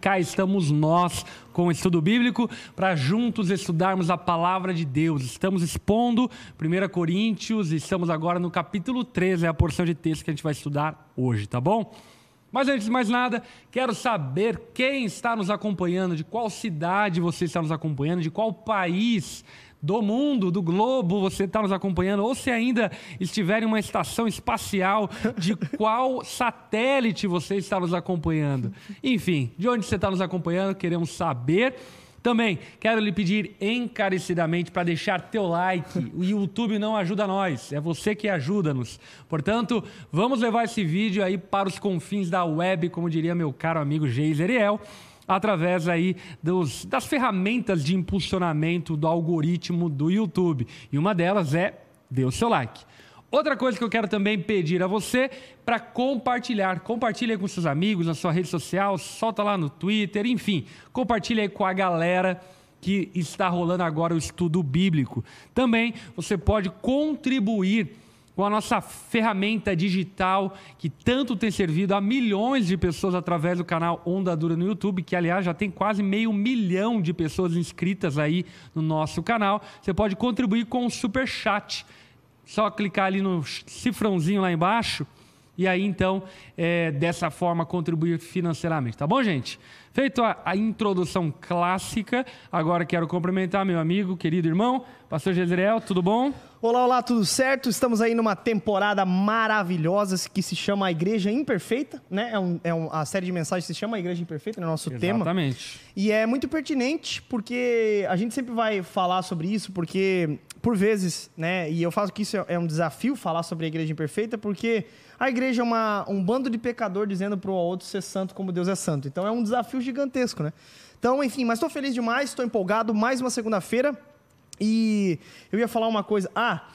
Cá estamos nós com o estudo bíblico para juntos estudarmos a palavra de Deus. Estamos expondo 1 Coríntios, estamos agora no capítulo 13, é a porção de texto que a gente vai estudar hoje, tá bom? Mas antes de mais nada, quero saber quem está nos acompanhando, de qual cidade você está nos acompanhando, de qual país do mundo, do globo, você está nos acompanhando, ou se ainda estiver em uma estação espacial, de qual satélite você está nos acompanhando. Enfim, de onde você está nos acompanhando, queremos saber. Também quero lhe pedir encarecidamente para deixar teu like. O YouTube não ajuda nós, é você que ajuda-nos. Portanto, vamos levar esse vídeo aí para os confins da web, como diria meu caro amigo Geiseriel através aí dos, das ferramentas de impulsionamento do algoritmo do YouTube. E uma delas é dê o seu like. Outra coisa que eu quero também pedir a você para compartilhar. Compartilhe com seus amigos na sua rede social, solta lá no Twitter, enfim, compartilhe aí com a galera que está rolando agora o estudo bíblico. Também você pode contribuir com a nossa ferramenta digital que tanto tem servido a milhões de pessoas através do canal Onda Dura no YouTube, que aliás já tem quase meio milhão de pessoas inscritas aí no nosso canal. Você pode contribuir com o super chat. Só clicar ali no cifrãozinho lá embaixo e aí então é, dessa forma contribuir financeiramente, tá bom, gente? Feito a, a, introdução clássica, agora quero cumprimentar meu amigo, querido irmão, Pastor Jezreel, tudo bom? Olá, olá, tudo certo? Estamos aí numa temporada maravilhosa que se chama A Igreja Imperfeita, né? É, um, é um, a série de mensagens se chama A Igreja Imperfeita, é né? nosso Exatamente. tema. Exatamente. E é muito pertinente porque a gente sempre vai falar sobre isso, porque por vezes, né? E eu falo que isso é um desafio falar sobre a Igreja Imperfeita, porque a igreja é uma, um bando de pecador dizendo para o outro ser santo como Deus é santo. Então é um desafio gigantesco, né? Então, enfim, mas estou feliz demais, estou empolgado. Mais uma segunda-feira. E eu ia falar uma coisa. Ah,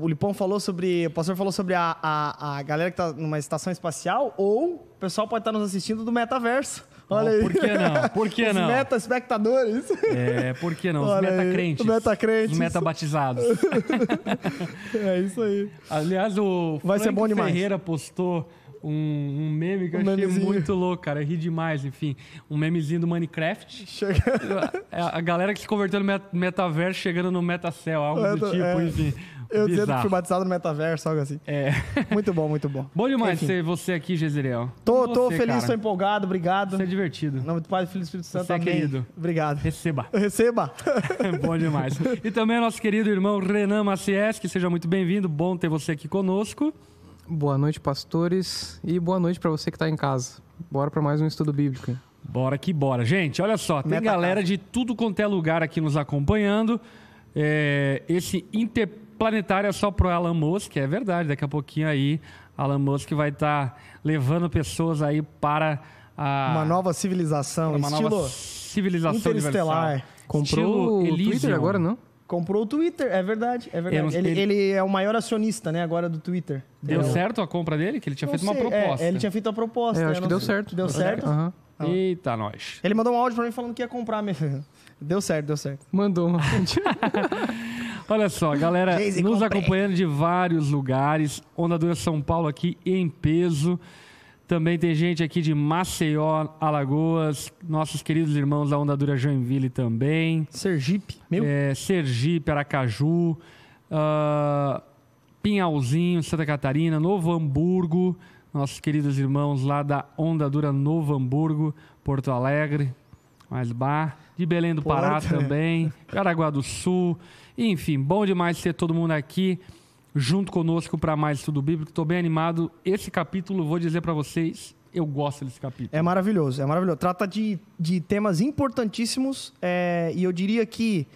o Lipão falou sobre. O pastor falou sobre a, a, a galera que está numa estação espacial, ou o pessoal pode estar nos assistindo do metaverso. Olha aí. Por que não? Por que Os não? meta-espectadores. É, por que não? Os meta-crentes. Os meta-crentes. Os meta-batizados. é isso aí. Aliás, o Vai Frank ser bom demais. Ferreira postou um, um, meme que eu Um achei memezinho. muito louco, cara. Eu ri demais, enfim. Um memezinho do Minecraft. Chega. A, a galera que se converteu no met- metaverso chegando no metacel, algo do tipo, é. enfim. Eu dizendo que Bizarro. fui batizado no metaverso, algo assim. É. Muito bom, muito bom. Bom demais ser você aqui, Jezreel. Tô, tô Você, feliz, cara. tô empolgado, obrigado. Você é divertido. Em nome do Pai, do Filho e do Espírito Santo, Você é querido. Obrigado. Receba. Receba. Bom demais. E também nosso querido irmão Renan Maciés, que seja muito bem-vindo. Bom ter você aqui conosco. Boa noite, pastores, e boa noite para você que está em casa. Bora para mais um estudo bíblico. Bora que bora. Gente, olha só, tem Meta galera casa. de tudo quanto é lugar aqui nos acompanhando. É, esse interplanetário é só pro Elon Musk, é verdade. Daqui a pouquinho aí, Elon Musk vai estar levando pessoas aí para a, Uma nova civilização, para uma estilo nova civilização interestelar. universal. Comprou Estilo o Twitter agora, não? Comprou o Twitter, é verdade, é verdade. Ele, ele- ele é o maior acionista, né, agora do Twitter. Deu É certo a compra dele? Que ele tinha Não feito uma sei, é, proposta. ele tinha feito a proposta. É, acho que deu certo. Deu certo? Aham. Eita, nós. Ele mandou um áudio pra mim falando que ia comprar mesmo. Deu certo, deu certo. Mandou. Olha só, galera, Jay-Z, nos comprei. acompanhando de vários lugares. Onda Dura São Paulo aqui em peso. Também tem gente aqui de Maceió, Alagoas, nossos queridos irmãos da Onda Dura Joinville também. Sergipe, meu. É, Sergipe, Aracaju, ah, Pinhalzinho, Santa Catarina, Novo Hamburgo, nossos queridos irmãos lá da Onda Dura Novo Hamburgo, Porto Alegre, mais bar, de Belém do Pará Porto, né? também, Caraguá do Sul, enfim, bom demais ter todo mundo aqui junto conosco para mais estudo bíblico. Estou bem animado. Esse capítulo, vou dizer para vocês, eu gosto desse capítulo. É maravilhoso, é maravilhoso. Trata de, de temas importantíssimos é, e eu diria que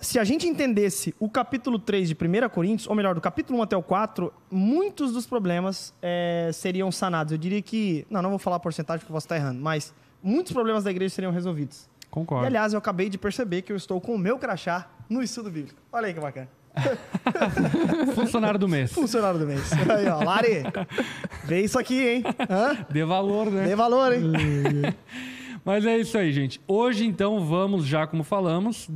se a gente entendesse o capítulo 3 de 1 Coríntios, ou melhor, do capítulo 1 até o 4, muitos dos problemas é, seriam sanados. Eu diria que. Não, não vou falar a porcentagem porque eu posso estar errando, mas muitos problemas da igreja seriam resolvidos. Concordo. E aliás, eu acabei de perceber que eu estou com o meu crachá no estudo bíblico. Olha aí que bacana. Funcionário do mês. Funcionário do mês. Aí, ó, Lari, vê isso aqui, hein? Hã? Dê valor, né? Dê valor, hein? Mas é isso aí, gente. Hoje, então, vamos já, como falamos,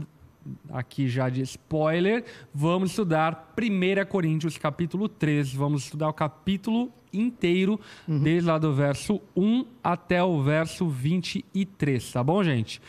aqui já de spoiler, vamos estudar 1 Coríntios, capítulo 13. Vamos estudar o capítulo inteiro, desde lá do verso 1 até o verso 23, tá bom, gente?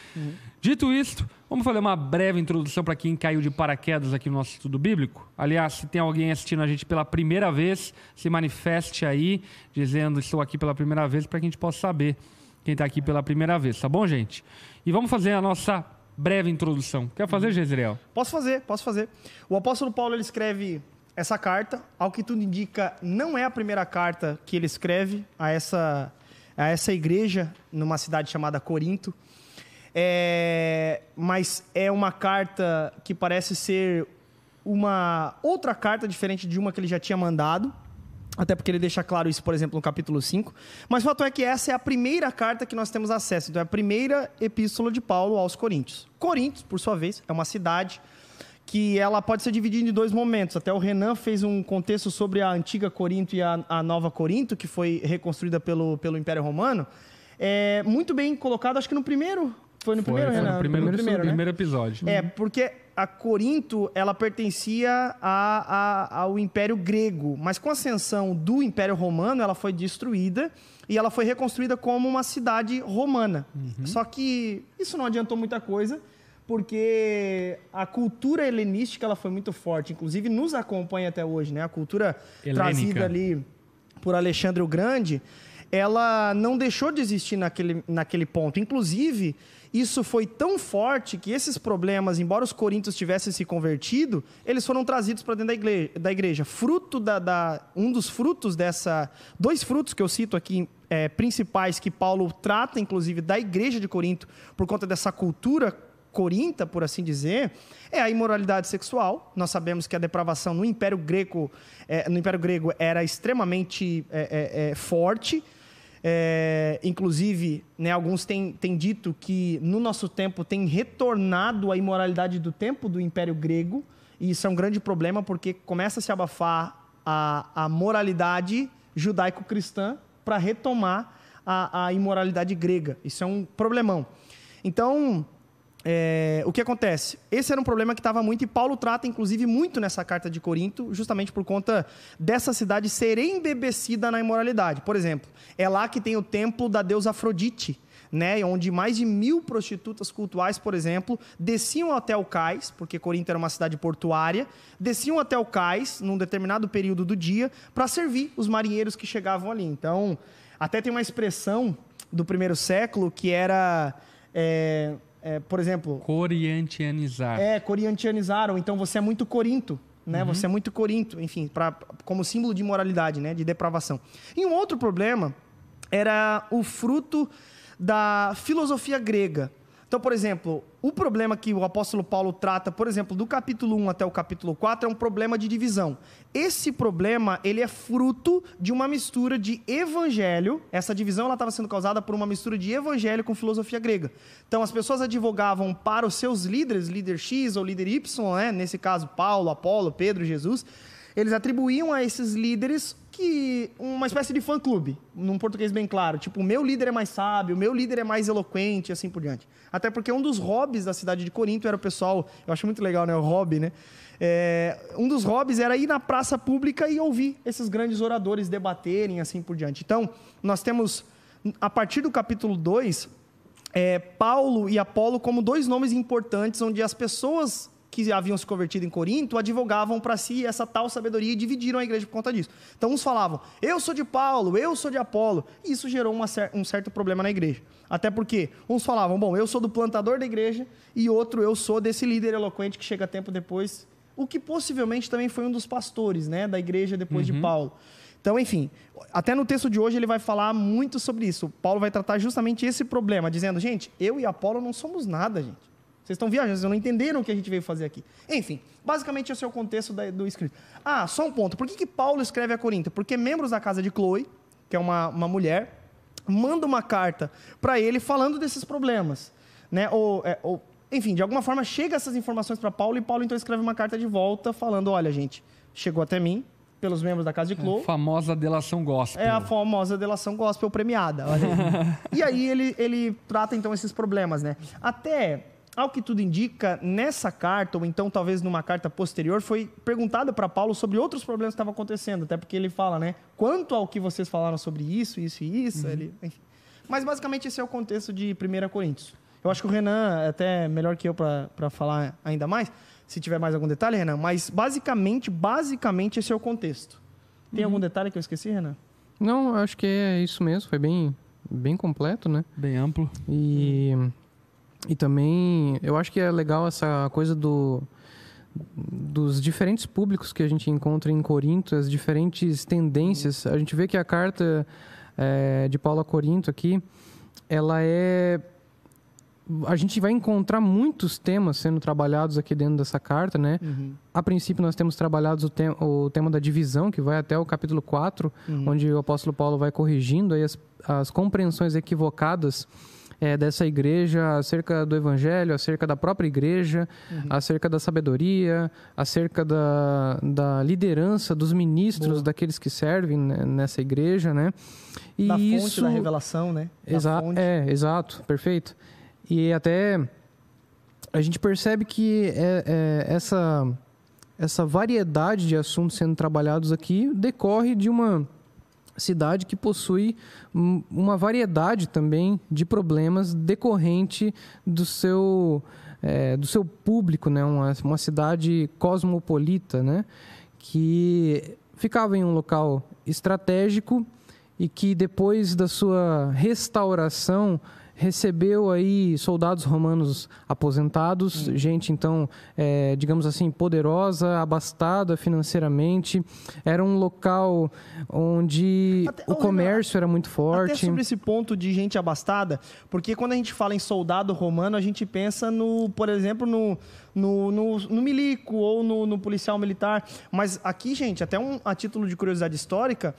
Dito isto, vamos fazer uma breve introdução para quem caiu de paraquedas aqui no nosso estudo bíblico. Aliás, se tem alguém assistindo a gente pela primeira vez, se manifeste aí, dizendo estou aqui pela primeira vez, para que a gente possa saber quem está aqui pela primeira vez, tá bom, gente? E vamos fazer a nossa breve introdução. Quer fazer, Jezreel? Posso fazer, posso fazer. O apóstolo Paulo ele escreve essa carta, ao que tudo indica, não é a primeira carta que ele escreve a essa, a essa igreja numa cidade chamada Corinto. É, mas é uma carta que parece ser uma outra carta diferente de uma que ele já tinha mandado. Até porque ele deixa claro isso, por exemplo, no capítulo 5. Mas o fato é que essa é a primeira carta que nós temos acesso. Então, é a primeira epístola de Paulo aos Coríntios. Coríntios, por sua vez, é uma cidade que ela pode ser dividida em dois momentos. Até o Renan fez um contexto sobre a antiga Corinto e a, a nova Corinto, que foi reconstruída pelo, pelo Império Romano. É muito bem colocado, acho que no primeiro. Foi no primeiro, foi Renan? no primeiro, primeiro, né? primeiro episódio. É, porque a Corinto, ela pertencia a, a- ao Império Grego, mas com a ascensão do Império Romano, ela foi destruída e ela foi reconstruída como uma cidade romana. Só que isso não adiantou muita coisa, porque a cultura helenística ela foi muito forte, inclusive nos acompanha até hoje, né? A cultura Helênica. trazida ali por Alexandre o Grande, ela não deixou de existir naquele, naquele ponto. Inclusive, isso foi tão forte que esses problemas, embora os coríntios tivessem se convertido, eles foram trazidos para dentro da igreja, da igreja. Fruto da, da- um dos frutos dessa, dois frutos que eu cito aqui é, principais que Paulo trata, inclusive, da igreja de Corinto por conta dessa cultura corinta, por assim dizer, é a imoralidade sexual. Nós sabemos que a depravação no Império Grego, eh, no Império Grego era extremamente eh, eh, eh, forte. Eh, inclusive, né, alguns têm, têm dito que no nosso tempo tem retornado a imoralidade do tempo do Império Grego. E isso é um grande problema porque começa a se abafar a, a moralidade judaico-cristã para retomar a, a imoralidade grega. Isso é um problemão. Então, é, o que acontece? Esse era um problema que estava muito, e Paulo trata, inclusive, muito nessa carta de Corinto, justamente por conta dessa cidade ser embebecida na imoralidade. Por exemplo, é lá que tem o templo da deusa Afrodite, né, onde mais de mil prostitutas cultuais, por exemplo, desciam até o cais, porque Corinto era uma cidade portuária, desciam até o cais num determinado período do dia para servir os marinheiros que chegavam ali. Então, até tem uma expressão do primeiro século que era, é, é, por exemplo, Coriantianizar. é, corintianizaram, então você é muito corinto, né? Você é muito corinto, enfim, pra, como símbolo de imoralidade, né? De depravação. E um outro problema era o fruto da filosofia grega. Então, por exemplo, o problema que o apóstolo Paulo trata, por exemplo, do capítulo 1 até o capítulo 4 é um problema de divisão. Esse problema, ele é fruto de uma mistura de evangelho. Essa divisão ela estava sendo causada por uma mistura de evangelho com filosofia grega. Então, as pessoas advogavam para os seus líderes, líder X ou líder Y, né? nesse caso Paulo, Apolo, Pedro, Jesus, eles atribuíam a esses líderes que uma espécie de fã-clube, num português bem claro. Tipo, o meu líder é mais sábio, o meu líder é mais eloquente e assim por diante. Até porque um dos hobbies da cidade de Corinto era o pessoal, eu acho muito legal, né? O hobby, né? É, um dos hobbies era ir na praça pública e ouvir esses grandes oradores debaterem assim por diante. Então, nós temos, a partir do capítulo 2, é, Paulo e Apolo como dois nomes importantes, onde as pessoas que haviam se convertido em Corinto advogavam para si essa tal sabedoria e dividiram a igreja por conta disso. Então, uns falavam, eu sou de Paulo, eu sou de Apolo. E isso gerou uma um certo problema na igreja. Até porque uns falavam, bom, eu sou do plantador da igreja, e outro, eu sou desse líder eloquente que chega tempo depois, o que possivelmente também foi um dos pastores né, da igreja depois de Paulo. Então, enfim, até no texto de hoje ele vai falar muito sobre isso. Paulo vai tratar justamente esse problema, dizendo, gente, eu e Apolo não somos nada, gente. Vocês estão viajando, vocês não entenderam o que a gente veio fazer aqui. Enfim, basicamente esse é o contexto da- do escrito. Ah, só um ponto. Por que, que Paulo escreve a Corinto? Porque membros da casa de Chloe, que é uma, uma mulher, manda uma carta para ele falando desses problemas. Né? Ou, é, ou, enfim, de alguma forma chega essas informações para Paulo e Paulo então escreve uma carta de volta falando: olha, gente, chegou até mim, pelos membros da casa de Chloe. Famosa delação gospel. É a famosa delação gospel premiada. olha aí. e aí ele, ele trata então esses problemas, né? Até ao que tudo indica, nessa carta, ou então talvez numa carta posterior, foi perguntado para Paulo sobre outros problemas que estavam acontecendo, até porque ele fala, né? Quanto ao que vocês falaram sobre isso, isso e isso, Uhum. ele, enfim. Mas basicamente esse é o contexto de 1 Coríntios. Eu acho que o Renan é até melhor que eu para falar ainda mais, se tiver mais algum detalhe, Renan, mas basicamente, basicamente esse é o contexto. Tem Uhum. algum detalhe que eu esqueci, Renan? Não, acho que é isso mesmo. Foi bem, bem completo, né? Bem amplo. E, e também eu acho que é legal essa coisa do dos diferentes públicos que a gente encontra em Corinto, as diferentes tendências. A gente vê que a carta eh, de Paulo a Corinto aqui, ela é a gente vai encontrar muitos temas sendo trabalhados aqui dentro dessa carta, né? A princípio, nós temos trabalhado o, te o tema da divisão, que vai até o capítulo 4, onde o apóstolo Paulo vai corrigindo as, as compreensões equivocadas eh, dessa igreja acerca do evangelho, acerca da própria igreja, acerca da sabedoria, acerca da, da liderança dos ministros, Boa. daqueles que servem nessa igreja, né? E da fonte isso... da revelação, né? Da Exa fonte. é, exato, perfeito. E até a gente percebe que é, é, essa, essa variedade de assuntos sendo trabalhados aqui decorre de uma cidade que possui um- uma variedade também de problemas decorrente do seu, é, do seu público, né? uma, uma cidade cosmopolita, né? que ficava em um local estratégico e que depois da sua restauração recebeu aí soldados romanos aposentados, gente então, é, digamos assim, poderosa, abastada financeiramente. Era um local onde Até- o comércio era muito Até forte. sobre esse ponto de gente abastada, porque quando a gente fala em soldado romano, a gente pensa no, por exemplo, no, no, no, no milico ou no, no policial militar. Mas aqui, gente, até um, a título de curiosidade histórica,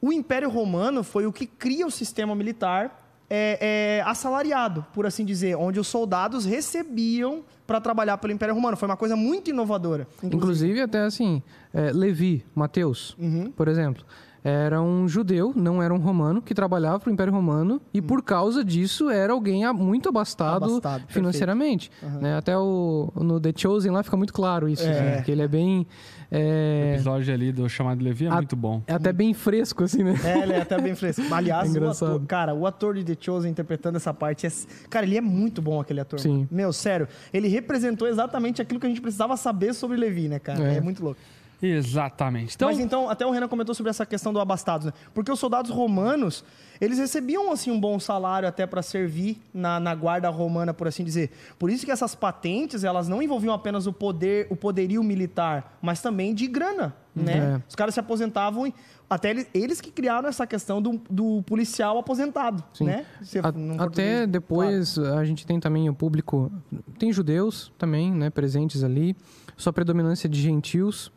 o Império Romano foi o que cria o sistema militar é, é, assalariado, por assim dizer, onde os soldados recebiam para trabalhar pelo Império Romano. Foi uma coisa muito inovadora. Inclusive, até assim, é, Levi, Mateus, Uhum. por exemplo, era um judeu, não era um romano, que trabalhava para o Império Romano e, por causa disso, era alguém muito abastado, Abastado, financeiramente. né? Até o, no The Chosen lá fica muito claro isso, assim, que ele é bem... O É, episódio ali do chamado Levi é A- muito bom. é até bem fresco, assim, né? É, ele é até bem fresco. Aliás, É o ator, cara, o ator de The Chosen interpretando essa parte, é, cara, ele é muito bom aquele ator. Sim. mano. Meu, sério, ele representou exatamente aquilo que a gente precisava saber sobre Levi, né, cara? É, É. muito louco. Exatamente. Então, Mas então, até o Renan comentou sobre essa questão do abastados, né? Porque os soldados romanos, eles recebiam, assim, um bom salário até para servir na, na guarda romana, por assim dizer. Por isso que essas patentes, elas não envolviam apenas o poder, o poderio militar, mas também de grana, né? É. Os caras se aposentavam e até eles, eles que criaram essa questão do, do policial aposentado, Sim. né? Se- A- até português, depois a gente tem também o público, tem judeus também, né, presentes ali, sua predominância de gentios.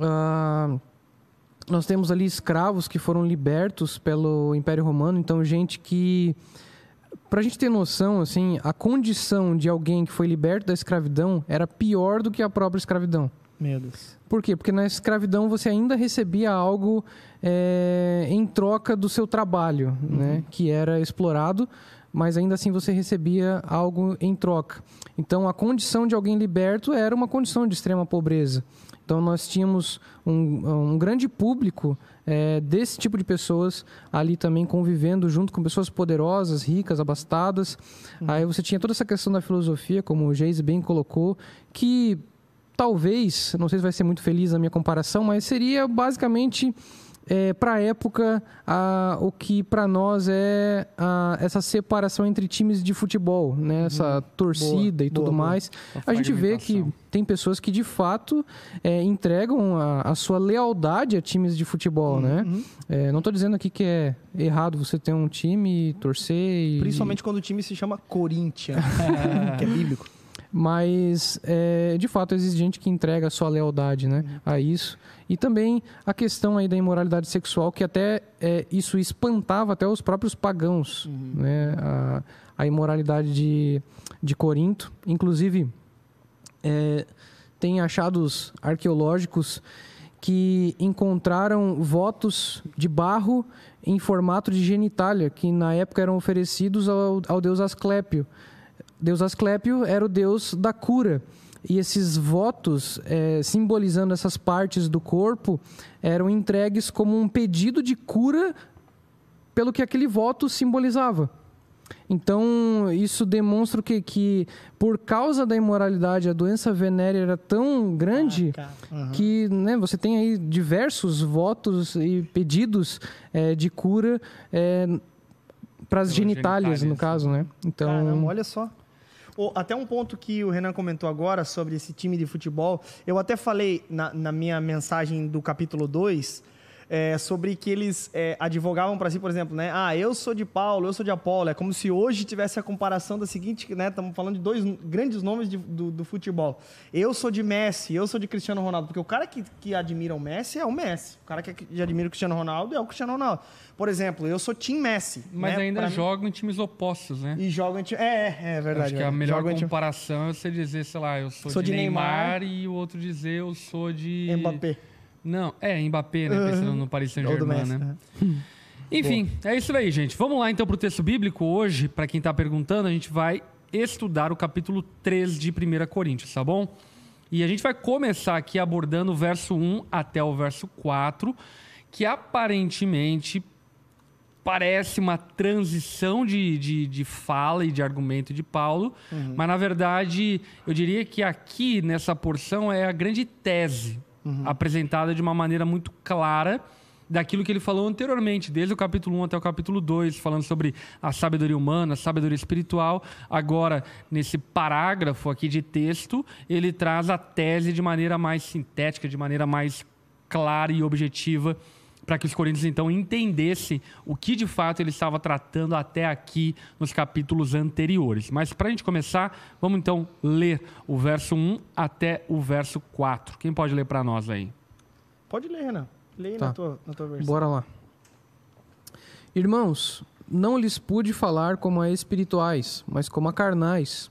Ah, nós temos ali escravos que foram libertos pelo Império Romano, então gente que Pra gente ter noção, assim, a condição de alguém que foi liberto da escravidão era pior do que a própria escravidão. Meu Deus. Por quê? Porque na escravidão você ainda recebia algo é, em troca do seu trabalho, né? Que era explorado, mas ainda assim você recebia algo em troca. Então a condição de alguém liberto era uma condição de extrema pobreza. Então nós tínhamos um, um grande público é, desse tipo de pessoas ali também convivendo junto com pessoas poderosas, ricas, abastadas. Aí você tinha toda essa questão da filosofia, como o Geise bem colocou, que talvez, não sei se vai ser muito feliz a minha comparação, mas seria basicamente para a época o que para nós é a, essa separação entre times de futebol, né? essa torcida e Boa, tudo boa. mais. A A gente vê que tem pessoas que de fato é, entregam a, a sua lealdade a times de futebol, né? Uhum. É, não estou dizendo aqui que é errado você ter um time, torcer e Principalmente quando o time se chama Corinthians, que é bíblico. Mas, é, de fato, existe gente que entrega a sua lealdade né, a isso. E também a questão aí da imoralidade sexual, que até é, isso espantava até os próprios pagãos. Né, a, a imoralidade de, de Corinto. Inclusive, é, tem achados arqueológicos que encontraram votos de barro em formato de genitália, que na época eram oferecidos ao, ao deus Asclépio Deus Asclépio era o deus da cura. E esses votos, é, simbolizando essas partes do corpo, eram entregues como um pedido de cura pelo que aquele voto simbolizava. Então, isso demonstra que, que por causa da imoralidade, a doença venérea era tão grande Ah. Uhum. que né, você tem aí diversos votos e pedidos é, de cura para as Pelas genitálias, no genitálias. caso, né? Então, Caramba, olha só. Até um ponto que o Renan comentou agora sobre esse time de futebol. Eu até falei na, na minha mensagem do capítulo 2 é, sobre que eles é, advogavam para si, por exemplo, né? Ah, eu sou de Paulo, eu sou de Apolo. É como se hoje tivesse a comparação da seguinte, né? Estamos falando de dois grandes nomes de- do, do futebol. Eu sou de Messi, eu sou de Cristiano Ronaldo. Porque o cara que, que admira o Messi é o Messi. O cara que que admira o Cristiano Ronaldo é o Cristiano Ronaldo. Por exemplo, eu sou Team Messi. Mas né? ainda Pra mim- jogam em times opostos, né? e jogam em time. É, é, é verdade. Acho que a verdade. melhor Jogam em time- comparação é você dizer, sei lá, eu sou, Sou de, de Neymar, Neymar. e o outro dizer eu sou de. Mbappé. Não, é Mbappé, né? Pensando no Paris Saint-Germain, Messi. né? né? Enfim, é isso aí, gente. Vamos lá então pro texto bíblico. Hoje, para quem tá perguntando, a gente vai estudar o capítulo 3 de 1 Coríntios, tá bom? E a gente vai começar aqui abordando o verso 1 até o verso 4, que aparentemente parece uma transição de, de, de fala e de argumento de Paulo, mas na verdade eu diria que aqui nessa porção é a grande tese apresentada de uma maneira muito clara daquilo que ele falou anteriormente, desde o capítulo 1 até o capítulo 2, falando sobre a sabedoria humana, a sabedoria espiritual. Agora, nesse parágrafo aqui de texto, ele traz a tese de maneira mais sintética, de maneira mais clara e objetiva para que os coríntios então entendessem o que de fato ele estava tratando até aqui nos capítulos anteriores. Mas para a gente começar, vamos então ler o verso 1 até o verso 4. Quem pode ler para nós aí? Pode ler, Renan. Leia Tá. na, tua, na tua versão. Bora lá. Irmãos, não lhes pude falar como a espirituais, mas como a carnais,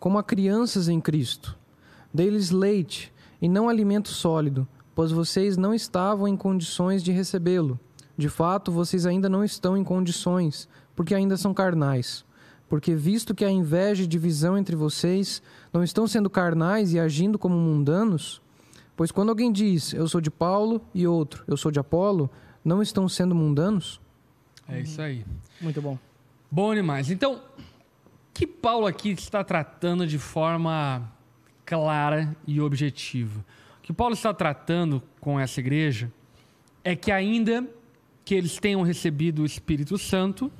como a crianças em Cristo. Dei-lhes leite e não alimento sólido, pois vocês não estavam em condições de recebê-lo. De fato, vocês ainda não estão em condições, porque ainda são carnais. Porque, visto que há inveja e divisão entre vocês, não estão sendo carnais e agindo como mundanos? Pois quando alguém diz, eu sou de Paulo, e outro, eu sou de Apolo, não estão sendo mundanos? É isso aí. Muito bom. Bom demais. Então, que Paulo aqui está tratando de forma clara e objetiva? Que Paulo está tratando com essa igreja é que ainda que eles tenham recebido o Espírito Santo,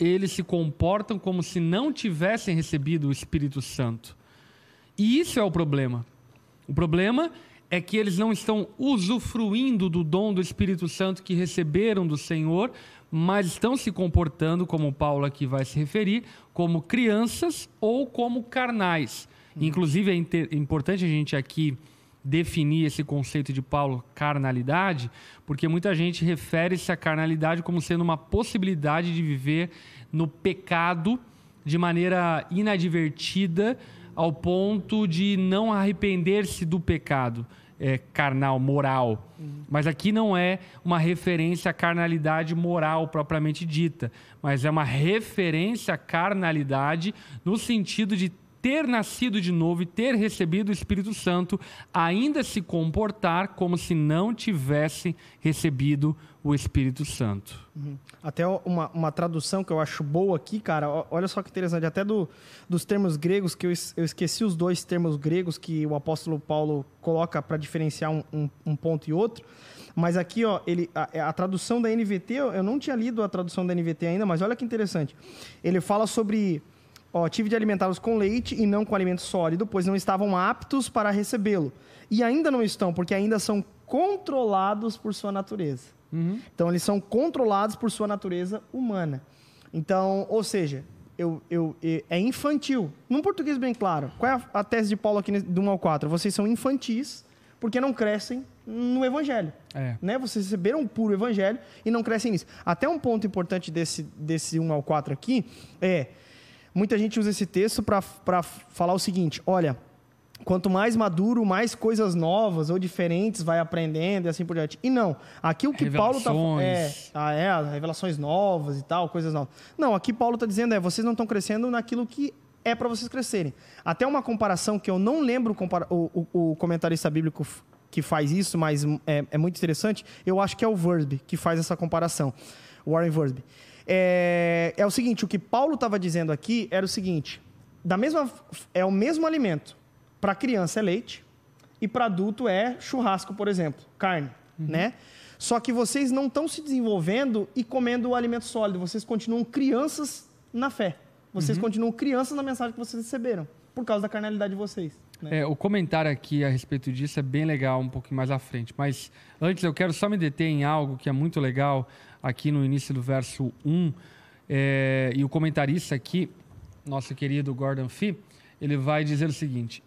eles se comportam como se não tivessem recebido o Espírito Santo. E isso é o problema. O problema é que eles não estão usufruindo do dom do Espírito Santo que receberam do Senhor, mas estão se comportando, como Paulo aqui vai se referir, como crianças ou como carnais. Inclusive, é inte- importante a gente aqui definir esse conceito de Paulo, carnalidade, porque muita gente refere-se à carnalidade como sendo uma possibilidade de viver no pecado de maneira inadvertida ao ponto de não arrepender-se do pecado é, carnal, moral. Mas aqui não é uma referência à carnalidade moral propriamente dita, mas é uma referência à carnalidade no sentido de ter nascido de novo e ter recebido o Espírito Santo, ainda se comportar como se não tivesse recebido o Espírito Santo. Até uma, uma tradução que eu acho boa aqui, cara. Olha só que interessante. Até do, dos termos gregos, que eu, eu esqueci os dois termos gregos que o apóstolo Paulo coloca para diferenciar um, um- um ponto e outro. Mas aqui, ó, ele, a, a tradução da NVT, eu não tinha lido a tradução da NVT ainda, mas olha que interessante. Ele fala sobre. Ó, tive de alimentá-los com leite e não com alimento sólido, pois não estavam aptos para recebê-lo. E ainda não estão, porque ainda são controlados por sua natureza. Então, eles são controlados por sua natureza humana. Então, ou seja, eu, eu, e- é infantil. Num português bem claro. Qual é a, a tese de Paulo aqui do 1 ao 4? Vocês são infantis porque não crescem no evangelho. É. Né? Vocês receberam o puro evangelho e não crescem nisso. Até um ponto importante desse, desse 1 ao 4 aqui é... Muita gente usa esse texto para falar o seguinte: olha, quanto mais maduro, mais coisas novas ou diferentes vai aprendendo e assim por diante. E não, aqui o que Paulo está é, ah, é, revelações novas e tal, coisas novas. Não, aqui Paulo está dizendo é, vocês não estão crescendo naquilo que é para vocês crescerem. Até uma comparação que eu não lembro o, o, o comentarista bíblico que faz isso, mas é, é, muito interessante. Eu acho que é o Verb que faz essa comparação. Warren Verb. É, é o seguinte, o que Paulo estava dizendo aqui era o seguinte: da mesma, é o mesmo alimento. Para criança é leite e para adulto é churrasco, por exemplo, carne, uhum. né? Só que vocês não estão se desenvolvendo e comendo o alimento sólido. Vocês continuam crianças na fé. Vocês uhum. continuam crianças na mensagem que vocês receberam, por causa da carnalidade de vocês. Né? É, o comentário aqui a respeito disso é bem legal, um pouquinho mais à frente. Mas antes eu quero só me deter em algo que é muito legal aqui no início do verso 1. É, e o comentarista aqui, nosso querido Gordon Fee, ele vai dizer o seguinte: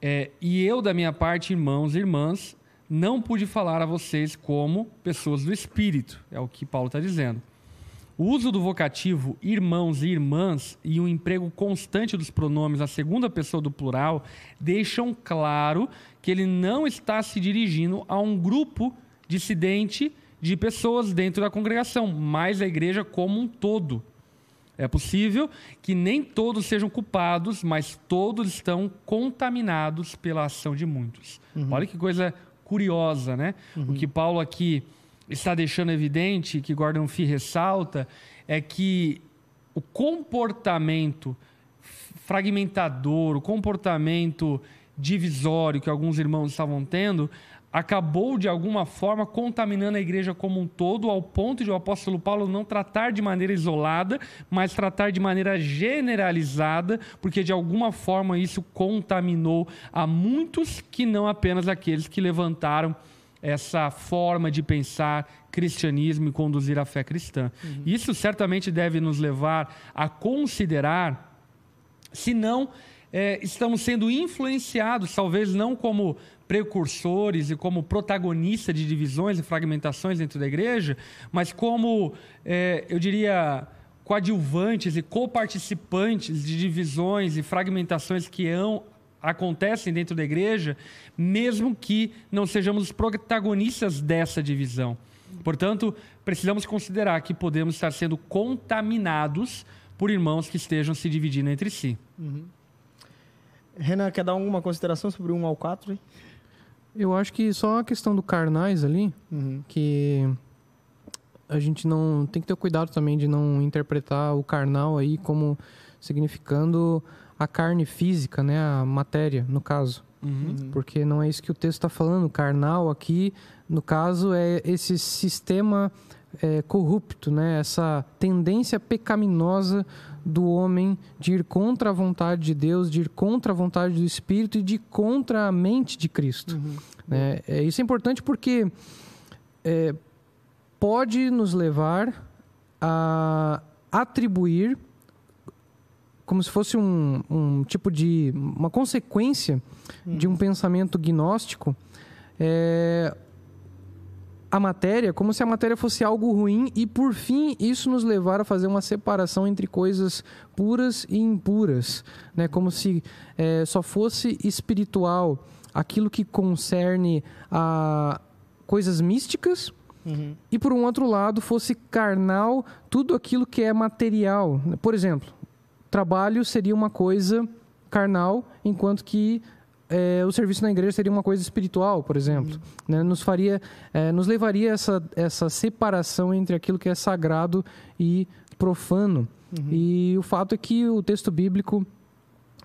é, E eu, da minha parte, irmãos e irmãs, não pude falar a vocês como pessoas do Espírito, é o que Paulo está dizendo. O uso do vocativo irmãos e irmãs e o emprego constante dos pronomes na segunda pessoa do plural deixam claro que ele não está se dirigindo a um grupo dissidente de pessoas dentro da congregação, mas a igreja como um todo. É possível que nem todos sejam culpados, mas todos estão contaminados pela ação de muitos. Uhum. Olha que coisa curiosa, né? Uhum. O que Paulo aqui está deixando evidente, que Gordon Fee ressalta, é que o comportamento fragmentador, o comportamento divisório que alguns irmãos estavam tendo, acabou de alguma forma contaminando a igreja como um todo, ao ponto de o apóstolo Paulo não tratar de maneira isolada, mas tratar de maneira generalizada, porque de alguma forma isso contaminou a muitos que não apenas aqueles que levantaram essa forma de pensar cristianismo e conduzir a fé cristã. Uhum. Isso certamente deve nos levar a considerar se não é, estamos sendo influenciados, talvez não como precursores e como protagonistas de divisões e fragmentações dentro da igreja, mas como, é, eu diria, coadjuvantes e coparticipantes de divisões e fragmentações que hão, acontecem dentro da igreja, mesmo que não sejamos os protagonistas dessa divisão. Portanto, precisamos considerar que podemos estar sendo contaminados por irmãos que estejam se dividindo entre si. Uhum. Renan, quer dar alguma consideração sobre o 1 ao 4? Eu acho que só a questão do carnais ali, uhum. que a gente não tem que ter cuidado também de não interpretar o carnal aí como significando a carne física, né, a matéria, no caso. Uhum. Porque não é isso que o texto está falando. Carnal aqui, no caso, é esse sistema é, corrupto, né? essa tendência pecaminosa do homem de ir contra a vontade de Deus, de ir contra a vontade do Espírito e de ir contra a mente de Cristo. Uhum. Né? É, isso é importante porque é, pode nos levar a atribuir como se fosse um, um tipo de uma consequência uhum. de um pensamento gnóstico é, a matéria como se a matéria fosse algo ruim e por fim isso nos levar a fazer uma separação entre coisas puras e impuras né como se é, só fosse espiritual aquilo que concerne a coisas místicas Uhum. E por um outro lado, fosse carnal tudo aquilo que é material. Por exemplo, trabalho seria uma coisa carnal, enquanto que é, o serviço na igreja seria uma coisa espiritual, por exemplo. Uhum. Né? Nos faria, é, nos levaria essa, essa separação entre aquilo que é sagrado e profano. Uhum. E o fato é que o texto bíblico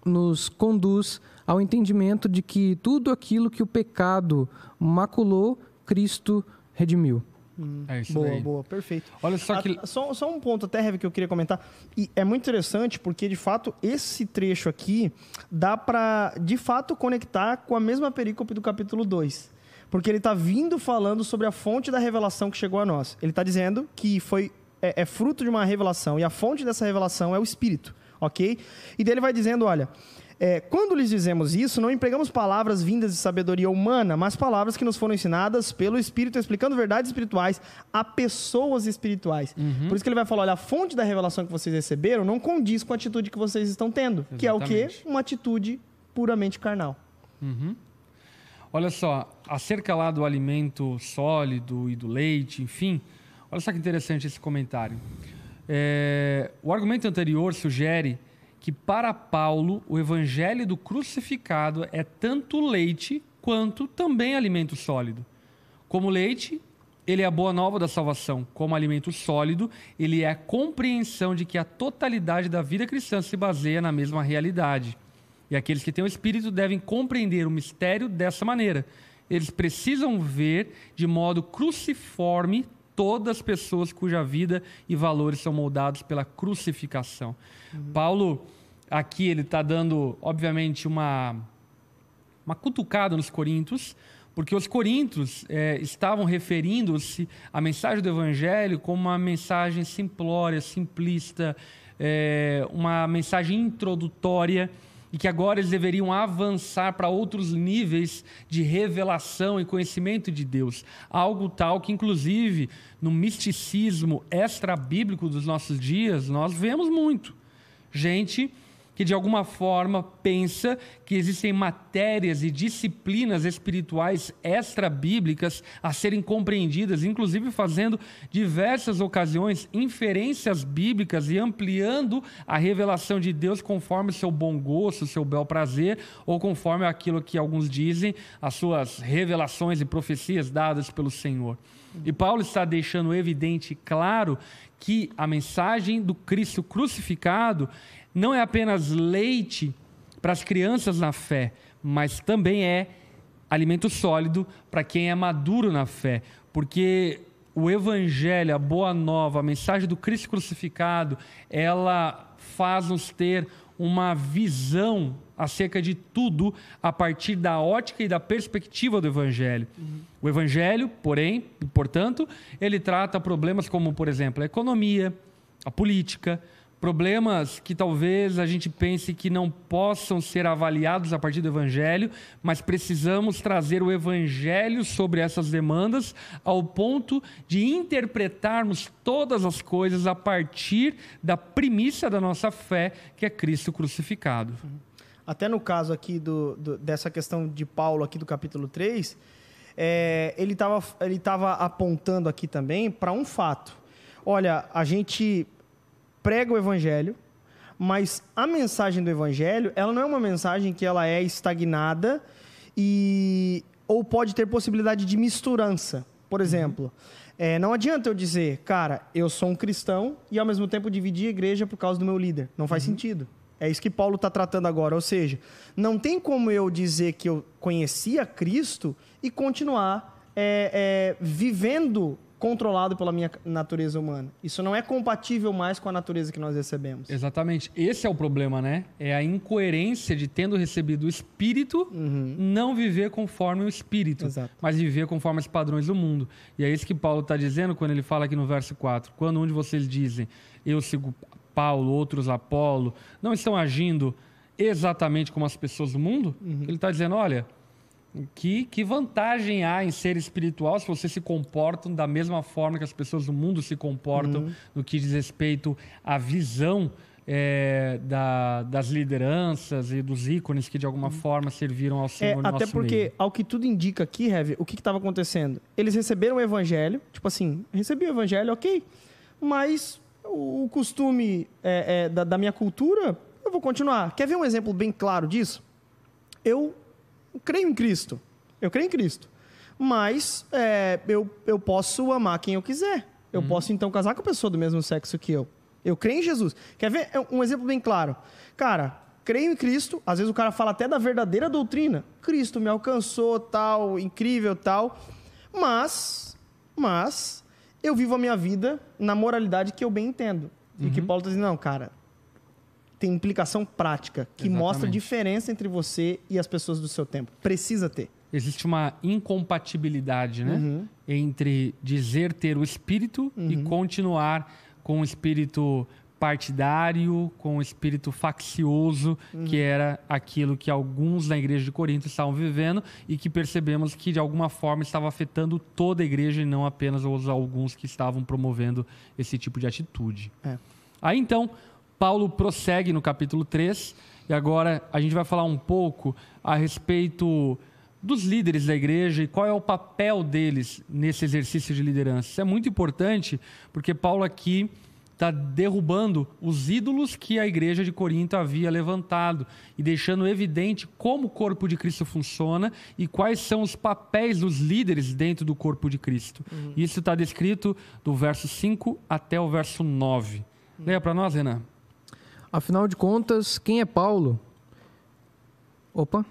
nos conduz ao entendimento de que tudo aquilo que o pecado maculou, Cristo redimiu. Hum, é isso boa, daí. boa, perfeito. Olha só que. A, só, só um ponto até, Heavy, que eu queria comentar. E é muito interessante porque, de fato, esse trecho aqui dá para, de fato, conectar com a mesma perícope do capítulo 2. Porque ele está vindo falando sobre a fonte da revelação que chegou a nós. Ele está dizendo que foi é, é fruto de uma revelação e a fonte dessa revelação é o Espírito, ok? E dele vai dizendo, olha, é, quando lhes dizemos isso, não empregamos palavras vindas de sabedoria humana, mas palavras que nos foram ensinadas pelo Espírito, explicando verdades espirituais a pessoas espirituais. Uhum. Por isso que ele vai falar: olha, a fonte da revelação que vocês receberam não condiz com a atitude que vocês estão tendo, Exatamente. que é o quê? Uma atitude puramente carnal. Uhum. Olha só, acerca lá do alimento sólido e do leite, enfim, olha só que interessante esse comentário. É, o argumento anterior sugere que para Paulo o evangelho do crucificado é tanto leite quanto também alimento sólido. Como leite, ele é a boa nova da salvação. Como alimento sólido, ele é a compreensão de que a totalidade da vida cristã se baseia na mesma realidade. E aqueles que têm o Espírito devem compreender o mistério dessa maneira. Eles precisam ver de modo cruciforme todas as pessoas cuja vida e valores são moldados pela crucificação. Uhum. Paulo, aqui, ele está dando, obviamente, uma, uma cutucada nos Coríntios, porque os Coríntios é, estavam referindo-se à mensagem do Evangelho como uma mensagem simplória, simplista, é, uma mensagem introdutória e que agora eles deveriam avançar para outros níveis de revelação e conhecimento de Deus. Algo tal que, inclusive, no misticismo extra-bíblico dos nossos dias, nós vemos muito. Gente que de alguma forma pensa que existem matérias e disciplinas espirituais extra-bíblicas a serem compreendidas, inclusive fazendo diversas ocasiões inferências bíblicas e ampliando a revelação de Deus conforme seu bom gosto, seu bel prazer, ou conforme aquilo que alguns dizem, as suas revelações e profecias dadas pelo Senhor. E Paulo está deixando evidente, claro, que a mensagem do Cristo crucificado não é apenas leite para as crianças na fé, mas também é alimento sólido para quem é maduro na fé, porque o evangelho, a boa nova, a mensagem do Cristo crucificado, ela faz-nos ter uma visão acerca de tudo a partir da ótica e da perspectiva do Evangelho. Uhum. O Evangelho, porém, portanto, ele trata problemas como, por exemplo, a economia, a política, problemas que talvez a gente pense que não possam ser avaliados a partir do Evangelho, mas precisamos trazer o Evangelho sobre essas demandas ao ponto de interpretarmos todas as coisas a partir da primícia da nossa fé, que é Cristo crucificado. Até no caso aqui do, do dessa questão de Paulo, aqui do capítulo 3, é, ele estava ele tava apontando aqui também para um fato. Olha, a gente prega o evangelho, mas a mensagem do evangelho, ela não é uma mensagem que ela é estagnada e ou pode ter possibilidade de misturança. Por uhum. exemplo, é, não adianta eu dizer, cara, eu sou um cristão e ao mesmo tempo dividir a igreja por causa do meu líder. Não faz uhum. sentido. É isso que Paulo está tratando agora. Ou seja, não tem como eu dizer que eu conhecia Cristo e continuar é, é, vivendo controlado pela minha natureza humana. Isso não é compatível mais com a natureza que nós recebemos. Exatamente. Esse é o problema, né? É a incoerência de tendo recebido o Espírito, uhum. não viver conforme o Espírito, Exato. mas viver conforme os padrões do mundo. E é isso que Paulo está dizendo quando ele fala aqui no verso 4. Quando um de vocês dizem, eu sigo Paulo, outros Apolo, não estão agindo exatamente como as pessoas do mundo? Uhum. Ele está dizendo, olha que, que vantagem há em ser espiritual se você se comporta da mesma forma que as pessoas do mundo se comportam uhum. no que diz respeito à visão é, da, das lideranças e dos ícones que de alguma uhum. forma serviram ao Senhor é, no Até porque, meio. ao que tudo indica aqui, Heavy, o que estava acontecendo? Eles receberam o evangelho, tipo assim, recebi o evangelho, ok, mas o costume é, é, da, da minha cultura, eu vou continuar. Quer ver um exemplo bem claro disso? Eu creio em Cristo. Eu creio em Cristo. Mas é, eu, eu posso amar quem eu quiser. Eu uhum. posso, então, casar com a pessoa do mesmo sexo que eu. Eu creio em Jesus. Quer ver é um exemplo bem claro? Cara, creio em Cristo. Às vezes o cara fala até da verdadeira doutrina. Cristo me alcançou, tal, incrível, tal. Mas, mas, eu vivo a minha vida na moralidade que eu bem entendo. Uhum. E que Paulo está dizendo, não, cara, tem implicação prática que Exatamente. mostra a diferença entre você e as pessoas do seu tempo. Precisa ter. Existe uma incompatibilidade, né? Uhum. Entre dizer ter o espírito uhum. e continuar com o espírito partidário, com o espírito faccioso, uhum. que era aquilo que alguns na igreja de Corinto estavam vivendo e que percebemos que de alguma forma estava afetando toda a igreja e não apenas os alguns que estavam promovendo esse tipo de atitude. É. Aí então, Paulo prossegue no capítulo 3 e agora a gente vai falar um pouco a respeito dos líderes da igreja e qual é o papel deles nesse exercício de liderança. Isso é muito importante porque Paulo aqui está derrubando os ídolos que a igreja de Corinto havia levantado e deixando evidente como o corpo de Cristo funciona e quais são os papéis dos líderes dentro do corpo de Cristo. Uhum. Isso está descrito do verso 5 até o verso 9. Uhum. Leia para nós, Renan. Afinal de contas, quem é Paulo? Opa.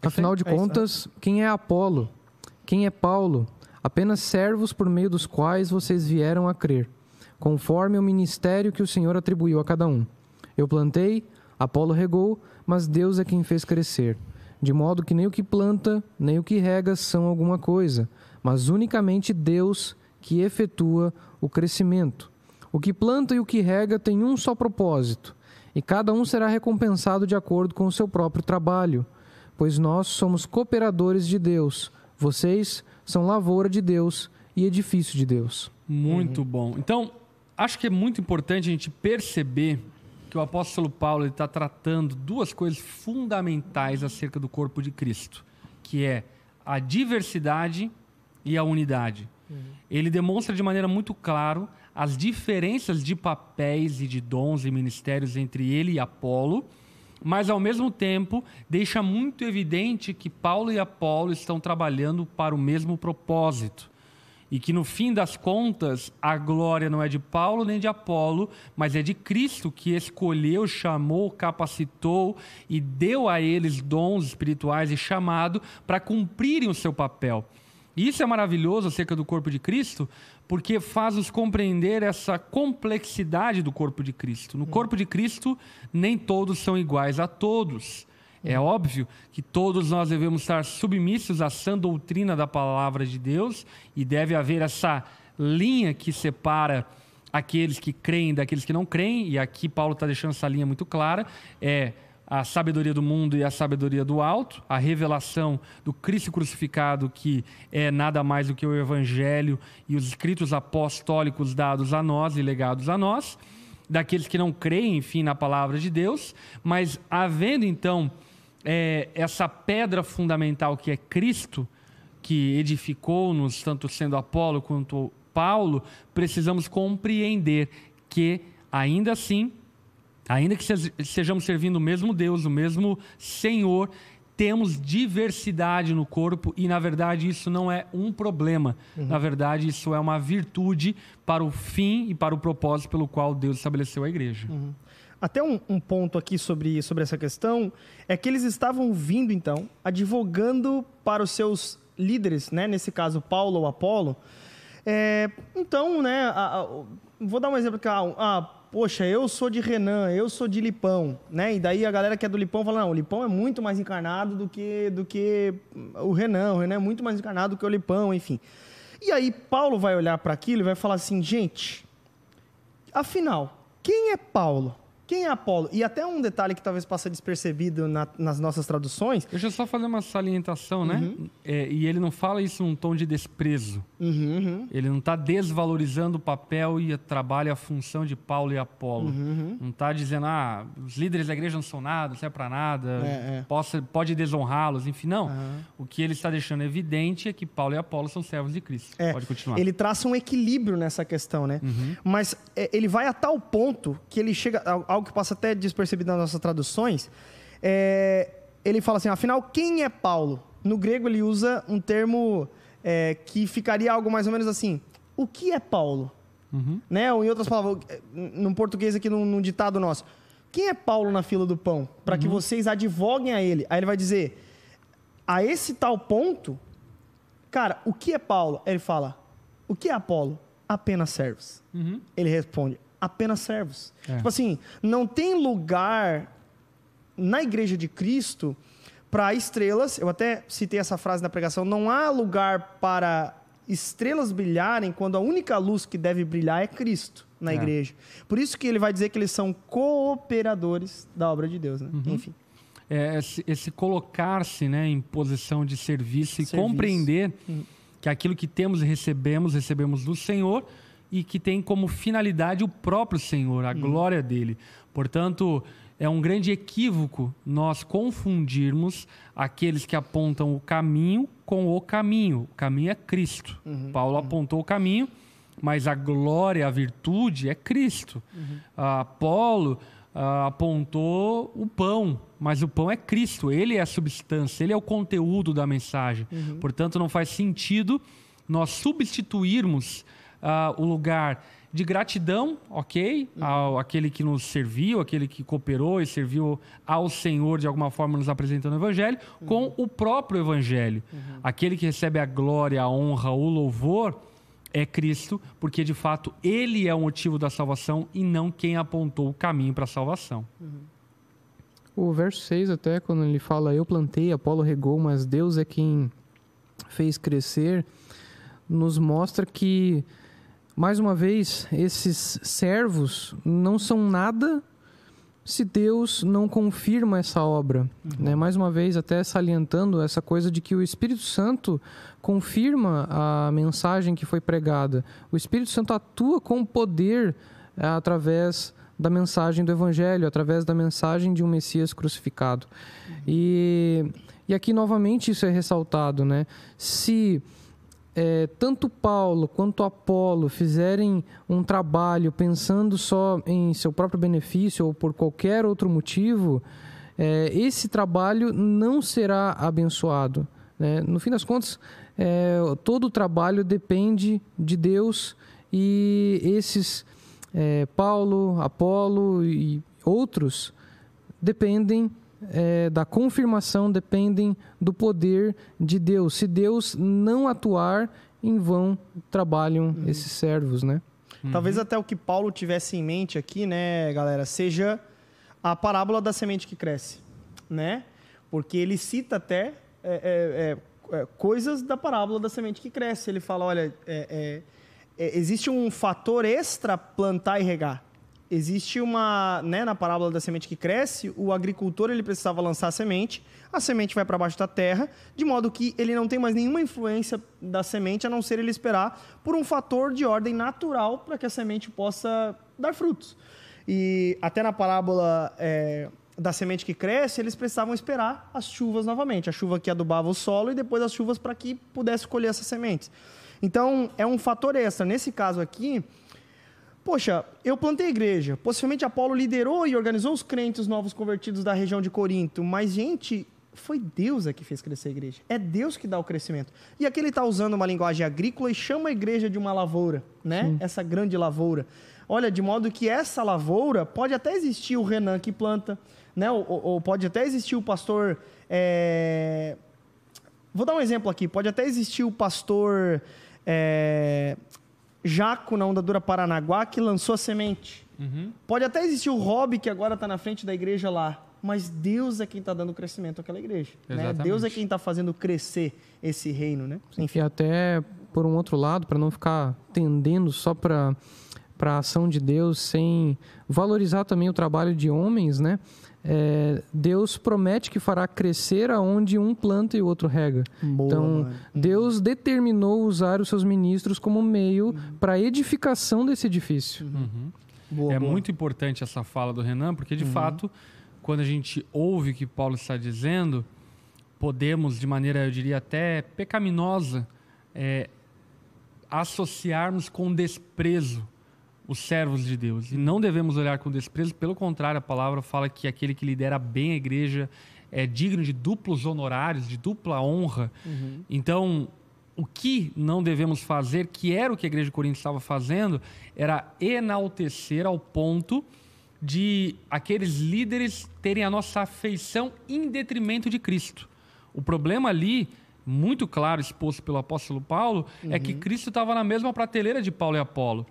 Afinal de é contas, quem é Apolo? Quem é Paulo? Apenas servos por meio dos quais vocês vieram a crer conforme o ministério que o Senhor atribuiu a cada um. Eu plantei, Apolo regou, mas Deus é quem fez crescer. De modo que nem o que planta, nem o que rega são alguma coisa, mas unicamente Deus que efetua o crescimento. O que planta e o que rega têm um só propósito, e cada um será recompensado de acordo com o seu próprio trabalho, pois nós somos cooperadores de Deus, vocês são lavoura de Deus e edifício de Deus. Muito uhum. bom. Então, acho que é muito importante a gente perceber que o apóstolo Paulo está tratando duas coisas fundamentais acerca do corpo de Cristo, que é a diversidade e a unidade. Uhum. Ele demonstra de maneira muito clara as diferenças de papéis e de dons e ministérios entre ele e Apolo, mas ao mesmo tempo deixa muito evidente que Paulo e Apolo estão trabalhando para o mesmo propósito e que no fim das contas a glória não é de Paulo nem de Apolo, mas é de Cristo que escolheu, chamou, capacitou e deu a eles dons espirituais e chamado para cumprirem o seu papel. Isso é maravilhoso acerca do corpo de Cristo, porque faz-nos compreender essa complexidade do corpo de Cristo. No corpo de Cristo, nem todos são iguais a todos. É óbvio que todos nós devemos estar submissos à sã doutrina da palavra de Deus e deve haver essa linha que separa aqueles que creem daqueles que não creem, e aqui Paulo está deixando essa linha muito clara: é a sabedoria do mundo e a sabedoria do alto, a revelação do Cristo crucificado, que é nada mais do que o Evangelho e os escritos apostólicos dados a nós e legados a nós, daqueles que não creem, enfim, na palavra de Deus, mas havendo então é, essa pedra fundamental que é Cristo, que edificou-nos, tanto sendo Apolo quanto Paulo, precisamos compreender que, ainda assim, ainda que sejamos servindo o mesmo Deus, o mesmo Senhor, temos diversidade no corpo e, na verdade, isso não é um problema. Uhum. Na verdade, isso é uma virtude para o fim e para o propósito pelo qual Deus estabeleceu a igreja. Uhum. Até um, um, ponto aqui sobre, sobre essa questão é que eles estavam vindo, então, advogando para os seus líderes, né? nesse caso, Paulo ou Apolo. É, então, né, a, a, vou dar um exemplo aqui. Ah, ah, poxa, eu sou de Renan, eu sou de Lipão, né? E daí a galera que é do Lipão fala, não, o Lipão é muito mais encarnado do que, do que o Renan, o Renan é muito mais encarnado do que o Lipão, enfim. E aí Paulo vai olhar para aquilo e vai falar assim, gente, afinal, quem é Paulo? Quem é Apolo? E até um detalhe que talvez passe despercebido na, nas nossas traduções. Deixa eu só fazer uma salientação, né? Uhum. É, e ele não fala isso num tom de desprezo. Uhum, uhum. Ele não está desvalorizando o papel e o trabalho e a função de Paulo e Apolo. Uhum, uhum. Não está dizendo, ah, os líderes da igreja não são nada, não serve para nada, é, é. Possa, pode desonrá-los, enfim. Não. O que ele está deixando evidente é que Paulo e Apolo são servos de Cristo. É. Pode continuar. Ele traça um equilíbrio nessa questão, né? Uhum. Mas é, ele vai a tal ponto que ele chega. Ao, algo que passa até despercebido nas nossas traduções, é, ele fala assim: afinal, quem é Paulo? No grego, ele usa um termo é, que ficaria algo mais ou menos assim: o que é Paulo? Uhum. Né? Ou em outras palavras, num português aqui, num, num ditado nosso: quem é Paulo na fila do pão? Para uhum. que vocês advoguem a ele. Aí ele vai dizer: a esse tal ponto, cara, o que é Paulo? Ele fala: o que é Apolo? Apenas servos. Uhum. Ele responde: apenas servos. É. Tipo assim, não tem lugar na igreja de Cristo para estrelas. Eu até citei essa frase na pregação: não há lugar para estrelas brilharem quando a única luz que deve brilhar é Cristo na é. igreja. Por isso que ele vai dizer que eles são cooperadores da obra de Deus, né? Uhum. Enfim. É, esse, esse colocar-se né, em posição de serviço e serviço. compreender uhum. que aquilo que temos e recebemos, recebemos do Senhor e que tem como finalidade o próprio Senhor, a hum. glória dele. Portanto, é um grande equívoco nós confundirmos aqueles que apontam o caminho com o caminho. O caminho é Cristo. Uhum, Paulo uhum. apontou o caminho mas a glória, a virtude é Cristo. Uhum. Apolo uh, apontou o pão, mas o pão é Cristo, ele é a substância, ele é o conteúdo da mensagem. Uhum. Portanto, não faz sentido nós substituirmos uh, o lugar de gratidão, ok, uhum. ao aquele que nos serviu, aquele que cooperou e serviu ao Senhor de alguma forma nos apresentando o Evangelho, uhum. com o próprio Evangelho. Uhum. Aquele que recebe a glória, a honra, o louvor é Cristo, porque de fato ele é o motivo da salvação e não quem apontou o caminho para a salvação. O verso 6 até, quando ele fala, eu plantei, Apolo regou, mas Deus é quem fez crescer, nos mostra que mais uma vez, esses servos não são nada se Deus não confirma essa obra. Uhum. Né? Mais uma vez, até salientando essa coisa de que o Espírito Santo confirma a mensagem que foi pregada. O Espírito Santo atua com poder é, através da mensagem do Evangelho, através da mensagem de um Messias crucificado. Uhum. E, e aqui, novamente, isso é ressaltado. Né? Se é, tanto Paulo quanto Apolo fizerem um trabalho pensando só em seu próprio benefício ou por qualquer outro motivo, é, esse trabalho não será abençoado. Né? No fim das contas, é, todo o trabalho depende de Deus e esses é, Paulo, Apolo e outros dependem é, da confirmação dependem do poder de Deus. Se Deus não atuar, em vão trabalham uhum. esses servos, né? Uhum. Talvez até o que Paulo tivesse em mente aqui, né, galera, seja a parábola da semente que cresce, né? Porque ele cita até é, é, é, é coisas da parábola da semente que cresce. Ele fala, olha, é, é, existe um fator extra plantar e regar existe uma, né, na parábola da semente que cresce, o agricultor ele precisava lançar a semente, a semente vai para baixo da terra, de modo que ele não tem mais nenhuma influência da semente a não ser ele esperar por um fator de ordem natural para que a semente possa dar frutos. E até na parábola é, da semente que cresce, eles precisavam esperar as chuvas novamente, a chuva que adubava o solo e depois as chuvas para que pudesse colher essas sementes. Então, é um fator extra. Nesse caso aqui, Poxa, eu plantei igreja. Possivelmente Apolo liderou e organizou os crentes novos convertidos da região de Corinto. Mas, gente, foi Deus é que fez crescer a igreja. É Deus que dá o crescimento. E aqui ele está usando uma linguagem agrícola e chama a igreja de uma lavoura, né? Sim. Essa grande lavoura. Olha, de modo que essa lavoura pode até existir o Renan que planta, né? Ou, ou pode até existir o pastor. É... Vou dar um exemplo aqui. Pode até existir o pastor. É... Jaco, na Ondadura Paranaguá, que lançou a semente. Uhum. Pode até existir o Hobby, que agora está na frente da igreja lá. Mas Deus é quem está dando crescimento àquela igreja. Né? Deus é quem está fazendo crescer esse reino, né? Enfim. E até, por um outro lado, para não ficar tendendo só para a ação de Deus, sem valorizar também o trabalho de homens, né? É, Deus promete que fará crescer aonde um planta e o outro rega. Boa, então, mano. Deus determinou usar os seus ministros como meio uhum. para a edificação desse edifício. Uhum. Boa, é boa. muito importante essa fala do Renan, porque de uhum. fato, quando a gente ouve o que Paulo está dizendo, podemos, de maneira, eu diria até pecaminosa, é, associarmos com desprezo os servos de Deus. E não devemos olhar com desprezo, pelo contrário, a palavra fala que aquele que lidera bem a igreja é digno de duplos honorários, de dupla honra. Uhum. Então, o que não devemos fazer, que era o que a igreja de Corinto estava fazendo, era enaltecer ao ponto de aqueles líderes terem a nossa afeição em detrimento de Cristo. O problema ali, muito claro, exposto pelo apóstolo Paulo, uhum. é que uhum. Cristo estava na mesma prateleira de Paulo e Apolo.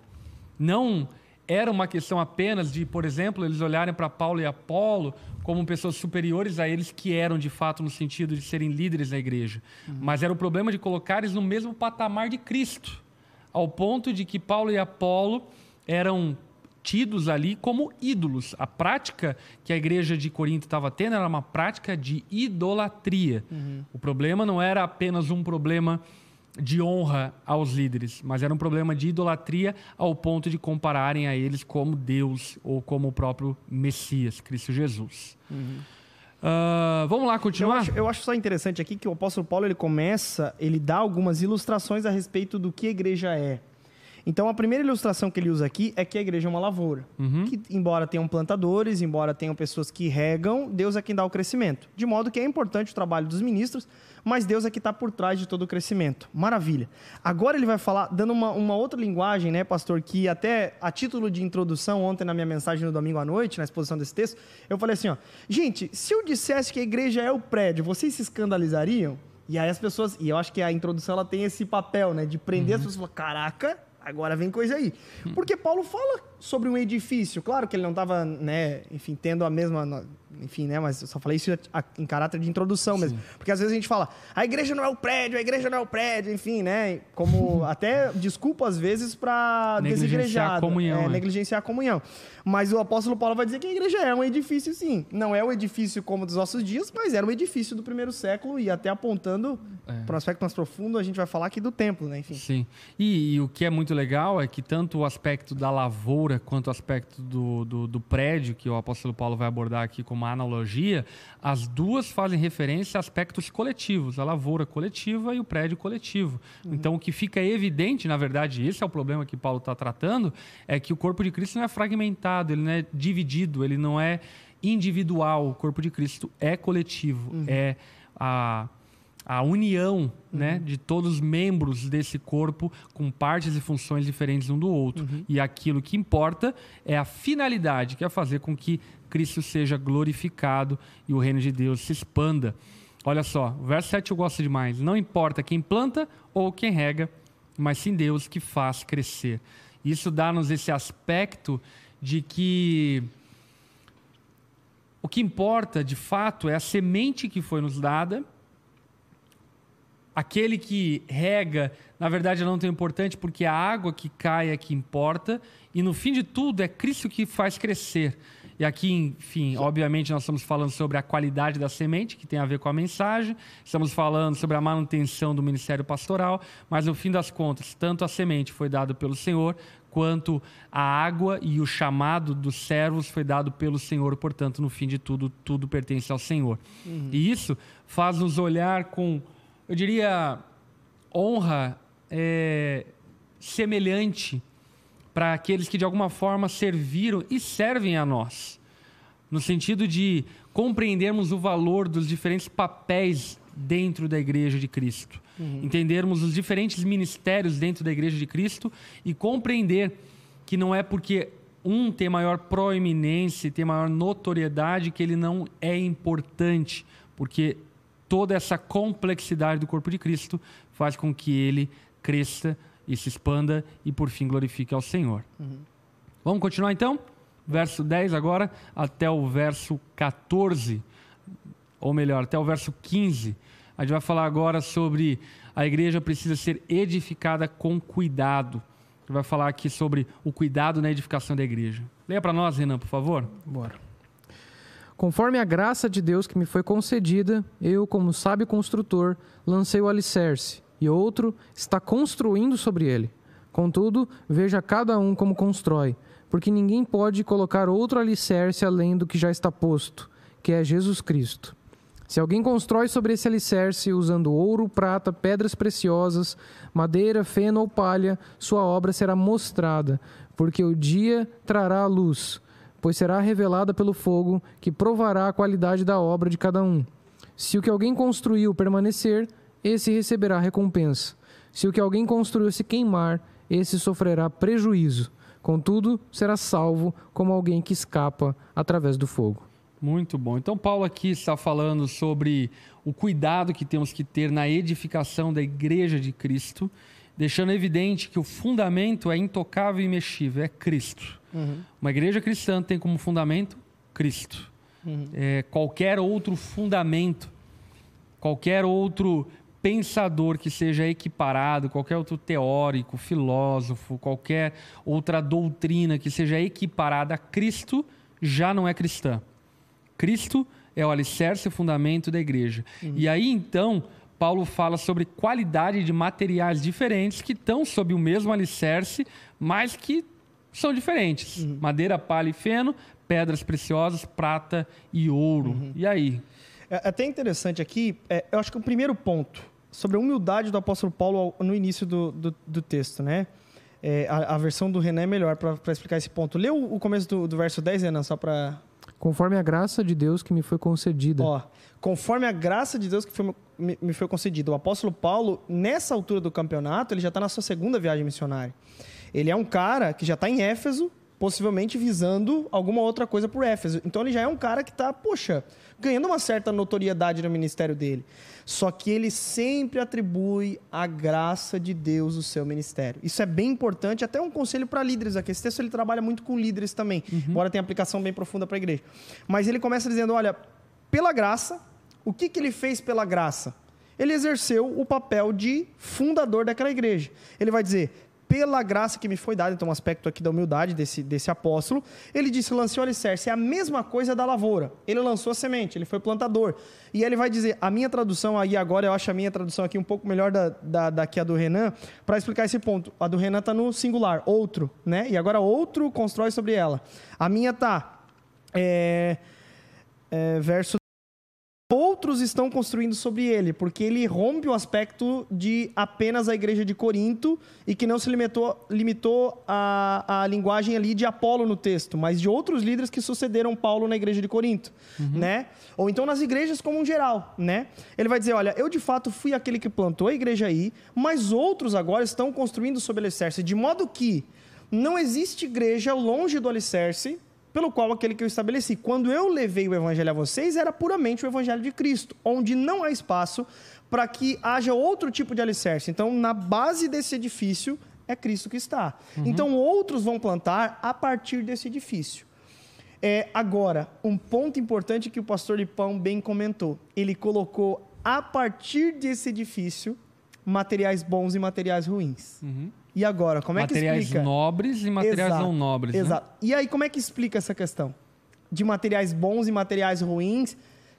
Não era uma questão apenas de, por exemplo, eles olharem para Paulo e Apolo como pessoas superiores a eles que eram de fato no sentido de serem líderes da igreja, uhum. mas era o problema de colocar eles no mesmo patamar de Cristo, ao ponto de que Paulo e Apolo eram tidos ali como ídolos. A prática que a igreja de Corinto estava tendo era uma prática de idolatria. Uhum. O problema não era apenas um problema de honra aos líderes, mas era um problema de idolatria ao ponto de compararem a eles como Deus ou como o próprio Messias, Cristo Jesus. Uhum. Uh, vamos lá continuar? Eu acho, eu acho, só interessante aqui que o apóstolo Paulo ele começa, ele dá algumas ilustrações a respeito do que a igreja é. Então a primeira ilustração que ele usa aqui é que a igreja é uma lavoura. Uhum. Que, embora tenham plantadores, embora tenham pessoas que regam, Deus é quem dá o crescimento. De modo que é importante o trabalho dos ministros, mas Deus é que está por trás de todo o crescimento. Maravilha. Agora ele vai falar, dando uma, uma outra linguagem, né, pastor, que até a título de introdução, ontem na minha mensagem no domingo à noite, na exposição desse texto, eu falei assim: ó, gente, se eu dissesse que a igreja é o prédio, vocês se escandalizariam? E aí as pessoas, e eu acho que a introdução ela tem esse papel, né, de prender as pessoas e falar: caraca, agora vem coisa aí. Porque Paulo fala sobre um edifício, claro que ele não estava, né, enfim, tendo a mesma, enfim, né, mas eu só falei isso em caráter de introdução mesmo. Porque às vezes a gente fala, a igreja não é o prédio, a igreja não é o prédio, enfim, né, como até desculpa às vezes para Negligenciar a comunhão, é, né? negligenciar a comunhão. Mas o apóstolo Paulo vai dizer que a igreja é um edifício sim. Não é o edifício como dos nossos dias, mas era um edifício do primeiro século e até apontando para um aspecto mais profundo, a gente vai falar aqui do templo, né, enfim. Sim. E, e o que é muito legal é que tanto o aspecto da lavoura quanto o aspecto do, do, do prédio, que o apóstolo Paulo vai abordar aqui como uma analogia, as duas fazem referência a aspectos coletivos, a lavoura coletiva e o prédio coletivo. Então, o que fica evidente, na verdade, esse é o problema que Paulo está tratando, é que o corpo de Cristo não é fragmentado, ele não é dividido, ele não é individual. O corpo de Cristo é coletivo, é a a união né, de todos os membros desse corpo com partes e funções diferentes um do outro. E aquilo que importa é a finalidade, que é fazer com que Cristo seja glorificado e o reino de Deus se expanda. Olha só, verso 7 eu gosto demais. Não importa quem planta ou quem rega, mas sim Deus que faz crescer. Isso dá-nos esse aspecto de que o que importa, de fato, é a semente que foi nos dada aquele que rega, na verdade, não é tão importante porque a água que cai é que importa. E no fim de tudo, é Cristo que faz crescer. E aqui, enfim, obviamente, nós estamos falando sobre a qualidade da semente, que tem a ver com a mensagem. Estamos falando sobre a manutenção do ministério pastoral. Mas no fim das contas, tanto a semente foi dada pelo Senhor, quanto a água e o chamado dos servos foi dado pelo Senhor. Portanto, no fim de tudo, tudo pertence ao Senhor. E isso faz nos olhar com eu diria, honra é, semelhante para aqueles que de alguma forma serviram e servem a nós, no sentido de compreendermos o valor dos diferentes papéis dentro da Igreja de Cristo, entendermos os diferentes ministérios dentro da Igreja de Cristo e compreender que não é porque um tem maior proeminência, tem maior notoriedade que ele não é importante, porque toda essa complexidade do corpo de Cristo faz com que ele cresça e se expanda e por fim glorifique ao Senhor. Vamos continuar então? Verso 10 agora até o verso 14, ou melhor, até o verso 15. A gente vai falar agora sobre a igreja precisa ser edificada com cuidado. A gente vai falar aqui sobre o cuidado na edificação da igreja. Leia para nós, Renan, por favor. Bora. Conforme a graça de Deus que me foi concedida, eu, como sábio construtor, lancei o alicerce, e outro está construindo sobre ele. Contudo, veja cada um como constrói, porque ninguém pode colocar outro alicerce além do que já está posto, que é Jesus Cristo. Se alguém constrói sobre esse alicerce usando ouro, prata, pedras preciosas, madeira, feno ou palha, sua obra será mostrada, porque o dia trará a luz pois será revelada pelo fogo, que provará a qualidade da obra de cada um. Se o que alguém construiu permanecer, esse receberá recompensa. Se o que alguém construiu se queimar, esse sofrerá prejuízo. Contudo, será salvo como alguém que escapa através do fogo. Muito bom. Então, Paulo aqui está falando sobre o cuidado que temos que ter na edificação da igreja de Cristo, deixando evidente que o fundamento é intocável e imexível, é Cristo. Uma igreja cristã tem como fundamento Cristo. É, qualquer outro fundamento, qualquer outro pensador que seja equiparado, qualquer outro teórico, filósofo, qualquer outra doutrina que seja equiparada a Cristo, já não é cristã. Cristo é o alicerce e o fundamento da igreja. E aí então, Paulo fala sobre qualidade de materiais diferentes que estão sob o mesmo alicerce, mas que são diferentes. Madeira, palha e feno, pedras preciosas, prata e ouro. E aí? É até interessante aqui, é, eu acho que o primeiro ponto sobre a humildade do apóstolo Paulo no início do, do, do texto, né? É, a, a versão do Renan é melhor para explicar esse ponto. Lê o, o começo do, do verso 10, Renan, só para Conforme a graça de Deus que me foi concedida. Ó, conforme a graça de Deus que foi, me, me, foi concedida. O apóstolo Paulo, nessa altura do campeonato, ele já está na sua segunda viagem missionária. Ele é um cara que já está em Éfeso, possivelmente visando alguma outra coisa por Éfeso. Então ele já é um cara que está, poxa, ganhando uma certa notoriedade no ministério dele. Só que ele sempre atribui a graça de Deus o seu ministério. Isso é bem importante, até um conselho para líderes aqui. Esse texto ele trabalha muito com líderes também, uhum. embora tenha aplicação bem profunda para a igreja. Mas ele começa dizendo: olha, pela graça, o que, que ele fez pela graça? Ele exerceu o papel de fundador daquela igreja. Ele vai dizer: pela graça que me foi dada, então um aspecto aqui da humildade desse, desse apóstolo, ele disse, lancei o alicerce, é a mesma coisa da lavoura, ele lançou a semente, ele foi plantador, e ele vai dizer, a minha tradução aí agora, eu acho a minha tradução aqui um pouco melhor da, da, da que a do Renan, para explicar esse ponto, a do Renan está no singular, outro, né, e agora outro constrói sobre ela, a minha está, é, é, verso outros estão construindo sobre ele, porque ele rompe o aspecto de apenas a igreja de Corinto e que não se limitou, limitou a, a linguagem ali de Apolo no texto, mas de outros líderes que sucederam Paulo na igreja de Corinto, uhum. né? Ou então nas igrejas como um geral, né? Ele vai dizer, olha, eu de fato fui aquele que plantou a igreja aí, mas outros agora estão construindo sobre o alicerce, de modo que não existe igreja longe do alicerce pelo qual aquele que eu estabeleci. Quando eu levei o evangelho a vocês, era puramente o evangelho de Cristo, onde não há espaço para que haja outro tipo de alicerce. Então, na base desse edifício é Cristo que está. Uhum. Então, outros vão plantar a partir desse edifício. É, agora, um ponto importante que o pastor Lipão bem comentou. Ele colocou a partir desse edifício materiais bons e materiais ruins. Uhum. E agora, como é que explica? Materiais nobres e materiais exato, não nobres. Né? Exato. Né? E aí, como é que explica essa questão? De materiais bons e materiais ruins,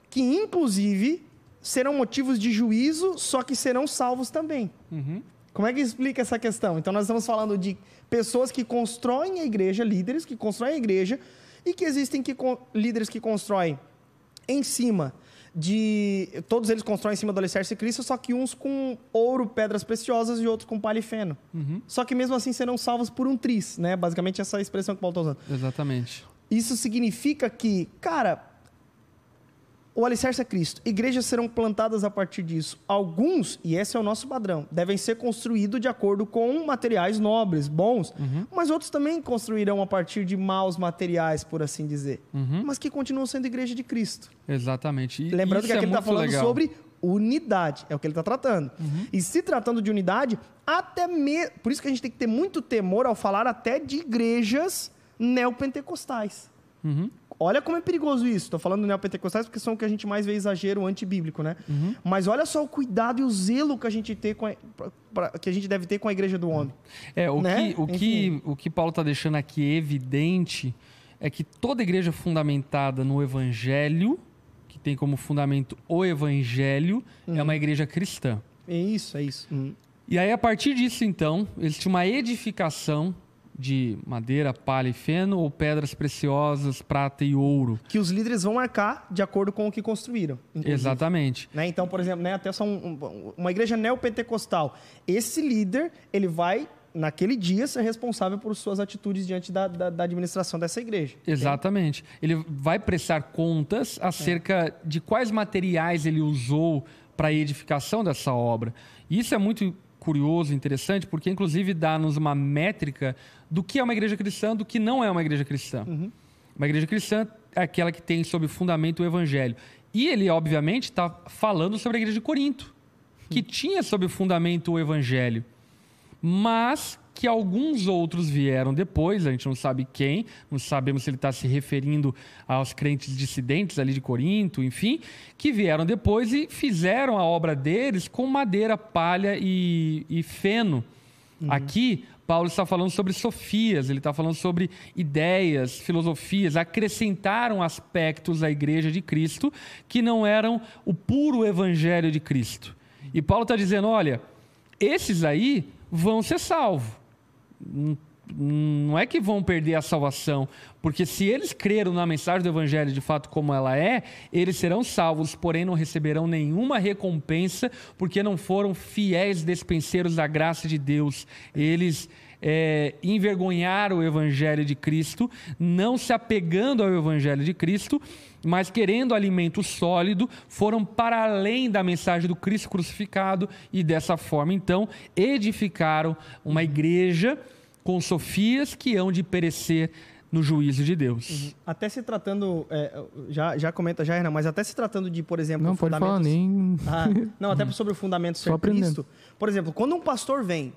que inclusive serão motivos de juízo, só que serão salvos também. Uhum. Como é que explica essa questão? Então, nós estamos falando de pessoas que constroem a igreja, líderes que constroem a igreja, e que existem que, líderes que constroem em cima de. Todos eles constroem em cima do alicerce Cristo, só que uns com ouro, pedras preciosas e outros com palha e feno. Uhum. Só que mesmo assim serão salvos por um tris, né? Basicamente essa é expressão que Paulo está usando. Exatamente. Isso significa que, cara, o alicerce é Cristo. Igrejas serão plantadas a partir disso. Alguns, e esse é o nosso padrão, devem ser construídos de acordo com materiais nobres, bons, uhum. mas outros também construirão a partir de maus materiais, por assim dizer, uhum. mas que continuam sendo igreja de Cristo. Exatamente. E Lembrando que aqui é ele está falando legal. sobre unidade, é o que ele está tratando. Uhum. E se tratando de unidade, até mesmo. Por isso que a gente tem que ter muito temor ao falar até de igrejas neopentecostais. Uhum. Olha como é perigoso isso. Estou falando neopentecostais porque são o que a gente mais vê exagero antibíblico, né? Uhum. Mas olha só o cuidado e o zelo que a gente, tem com a, pra, que a gente deve ter com a igreja do homem. É, o, né? que, o, que, o que Paulo está deixando aqui evidente é que toda igreja fundamentada no evangelho, que tem como fundamento o evangelho, é uhum. é uma igreja cristã. É isso, é isso. Uhum. E aí, a partir disso, então, existe uma edificação de madeira, palha e feno ou pedras preciosas, prata e ouro. Que os líderes vão marcar de acordo com o que construíram. Inclusive. Exatamente. Né? Então, por exemplo, né, até só um, uma igreja neopentecostal. Esse líder, ele vai naquele dia ser responsável por suas atitudes diante da, da, da administração dessa igreja. Exatamente. Ele vai prestar contas acerca é. de quais materiais ele usou para a edificação dessa obra. Isso é muito curioso, interessante, porque inclusive dá-nos uma métrica do que é uma igreja cristã, do que não é uma igreja cristã. Uhum. Uma igreja cristã é aquela que tem sob fundamento o evangelho. E ele, obviamente, está falando sobre a igreja de Corinto, que uhum. tinha sob fundamento o evangelho. Mas que alguns outros vieram depois, a gente não sabe quem, não sabemos se ele está se referindo aos crentes dissidentes ali de Corinto, enfim, que vieram depois e fizeram a obra deles com madeira, palha e, e feno. Uhum. Aqui, Paulo está falando sobre sofias, ele está falando sobre ideias, filosofias, acrescentaram aspectos à igreja de Cristo que não eram o puro evangelho de Cristo. E Paulo está dizendo: olha, esses aí vão ser salvos não é que vão perder a salvação, porque se eles creram na mensagem do Evangelho de fato como ela é, eles serão salvos, porém não receberão nenhuma recompensa, porque não foram fiéis despenseiros da graça de Deus. Eles é, envergonhar o evangelho de Cristo, não se apegando ao evangelho de Cristo, mas querendo alimento sólido, foram para além da mensagem do Cristo crucificado e dessa forma, então, edificaram uma igreja com sofias que hão de perecer no juízo de Deus. Uhum. Até se tratando, é, já, já comenta já, Renan, mas até se tratando de, por exemplo, não pode falar nem. Ah, não, até sobre o fundamento ser Cristo. Por exemplo, quando um pastor vem,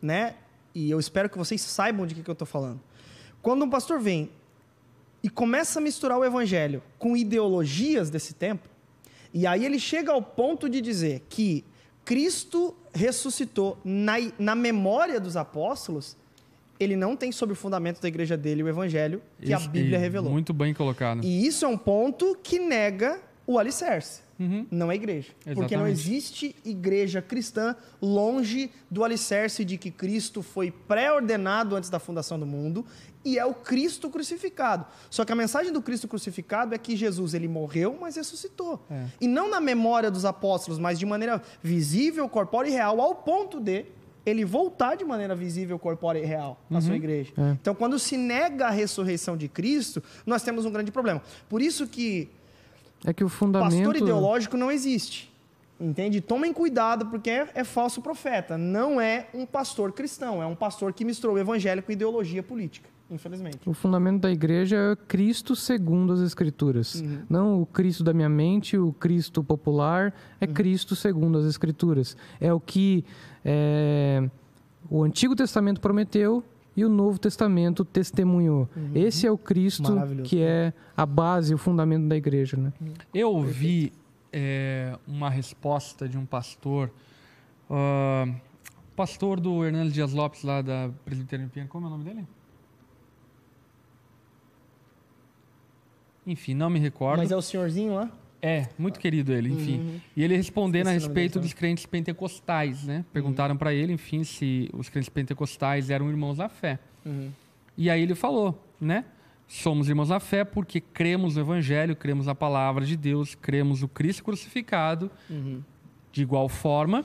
né? E eu espero que vocês saibam de que, que eu estou falando. Quando um pastor vem e começa a misturar o evangelho com ideologias desse tempo, e aí ele chega ao ponto de dizer que Cristo ressuscitou na, na memória dos apóstolos, ele não tem sobre o fundamento da igreja dele o evangelho que isso, a Bíblia revelou. Muito bem colocado. E isso é um ponto que nega o alicerce. Uhum. Não é igreja. Exatamente. Porque não existe igreja cristã longe do alicerce de que Cristo foi pré-ordenado antes da fundação do mundo e é o Cristo crucificado. Só que a mensagem do Cristo crucificado é que Jesus ele morreu, mas ressuscitou. É. E não na memória dos apóstolos, mas de maneira visível, corpórea e real, ao ponto de ele voltar de maneira visível, corpórea e real na uhum. sua igreja. É. Então, quando se nega a ressurreição de Cristo, nós temos um grande problema. Por isso que, é que o fundamento... pastor ideológico não existe. Entende? Tomem cuidado, porque é, é, falso profeta. Não é um pastor cristão, é um pastor que misturou o evangelho com ideologia política, infelizmente. O fundamento da igreja é Cristo segundo as Escrituras. Uhum. Não o Cristo da minha mente, o Cristo popular, é uhum. Cristo segundo as Escrituras. É o que é, o Antigo Testamento prometeu e o Novo Testamento testemunhou. Uhum. Esse é o Cristo que é a base, o fundamento da igreja. Né? Eu ouvi é, uma resposta de um pastor, uh, pastor do Hernando Dias Lopes, lá da Presbiteriana Piano. Como é o nome dele? Enfim, não me recordo. Mas é o senhorzinho lá? É, muito querido ele, enfim. Uhum. E ele respondendo a respeito dos crentes pentecostais, né? Perguntaram uhum. para ele, enfim, se os crentes pentecostais eram irmãos da fé. Uhum. E aí ele falou, né? Somos irmãos da fé porque cremos no Evangelho, cremos na palavra de Deus, cremos no Cristo crucificado, uhum. de igual forma,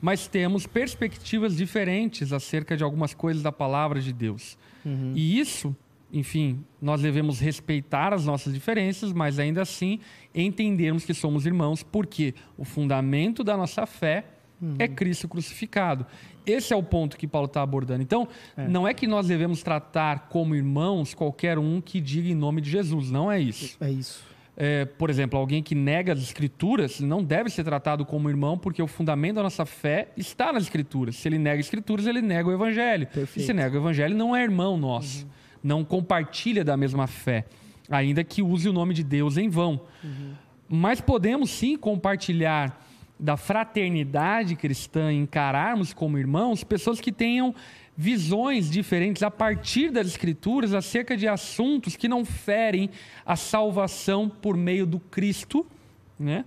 mas temos perspectivas diferentes acerca de algumas coisas da palavra de Deus. Uhum. E isso enfim, nós devemos respeitar as nossas diferenças, mas ainda assim entendermos que somos irmãos, porque o fundamento da nossa fé uhum. é Cristo crucificado. Esse é o ponto que Paulo está abordando. Então, é. não é que nós devemos tratar como irmãos qualquer um que diga em nome de Jesus, não é isso. É isso. É, por exemplo, alguém que nega as escrituras não deve ser tratado como irmão, porque o fundamento da nossa fé está nas escrituras. Se ele nega as escrituras, ele nega o evangelho. Perfeito. E se nega o evangelho, não é irmão nosso. Uhum não compartilha da mesma fé, ainda que use o nome de Deus em vão. Uhum. Mas podemos sim compartilhar da fraternidade cristã, encararmos como irmãos pessoas que tenham visões diferentes a partir das Escrituras acerca de assuntos que não ferem a salvação por meio do Cristo, né?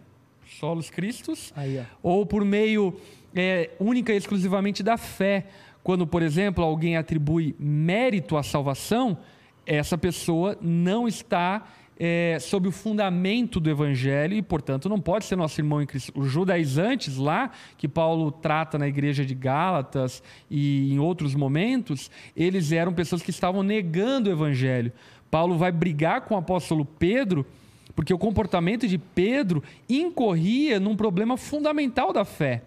Solos Cristos, Aí, ou por meio é, única e exclusivamente da fé. Quando, por exemplo, alguém atribui mérito à salvação, essa pessoa não está é, sob o fundamento do evangelho e, portanto, não pode ser nosso irmão em Cristo. Os judaizantes lá, que Paulo trata na igreja de Gálatas e em outros momentos, eles eram pessoas que estavam negando o evangelho. Paulo vai brigar com o apóstolo Pedro, porque o comportamento de Pedro incorria num problema fundamental da fé.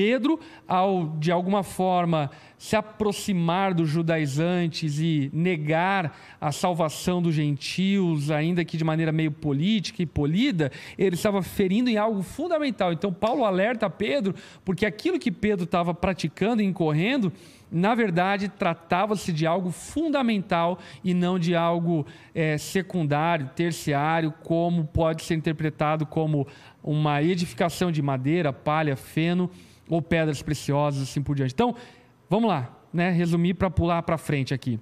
Pedro, ao de alguma forma se aproximar dos judaizantes e negar a salvação dos gentios, ainda que de maneira meio política e polida, ele estava ferindo em algo fundamental. Então, Paulo alerta Pedro, porque aquilo que Pedro estava praticando e incorrendo, na verdade, tratava-se de algo fundamental e não de algo é, secundário, terciário, como pode ser interpretado como uma edificação de madeira, palha, feno ou pedras preciosas, assim por diante. Então, vamos lá, né? resumir para pular para frente aqui.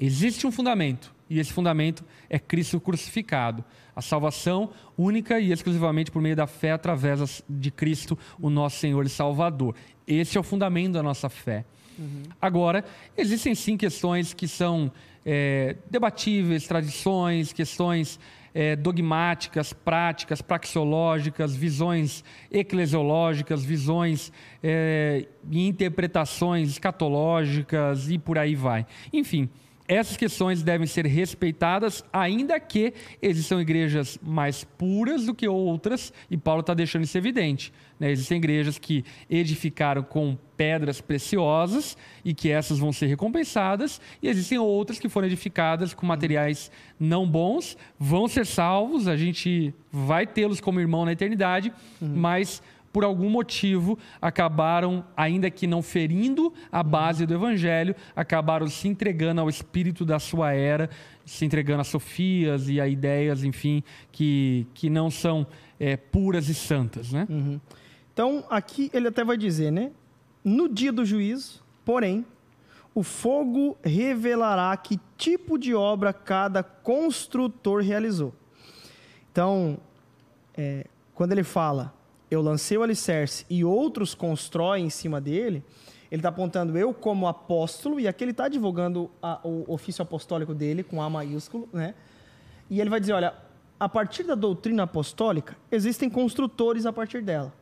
Existe um fundamento, e esse fundamento é Cristo crucificado. A salvação única e exclusivamente por meio da fé através de Cristo, o nosso Senhor e Salvador. Esse é o fundamento da nossa fé. Uhum. Agora, existem sim questões que são é, debatíveis, tradições, questões é, dogmáticas, práticas, praxeológicas, visões eclesiológicas, visões é, e interpretações escatológicas e por aí vai. Enfim, essas questões devem ser respeitadas, ainda que existam igrejas mais puras do que outras, e Paulo está deixando isso evidente. Né? Existem igrejas que edificaram com pedras preciosas e que essas vão ser recompensadas, e existem outras que foram edificadas com materiais não bons, vão ser salvos, a gente vai tê-los como irmão na eternidade, uhum. mas por algum motivo, acabaram, ainda que não ferindo a base do evangelho, acabaram se entregando ao espírito da sua era, se entregando a sofias e a ideias, enfim, que, que não são é, puras e santas, né? Uhum. Então, aqui ele até vai dizer, né? No dia do juízo, porém, o fogo revelará que tipo de obra cada construtor realizou. Então, é, quando ele fala eu lancei o alicerce e outros constroem em cima dele, ele está apontando eu como apóstolo, e aqui ele está divulgando a, o ofício apostólico dele, com A maiúsculo, né? E ele vai dizer, olha, a partir da doutrina apostólica, existem construtores a partir dela.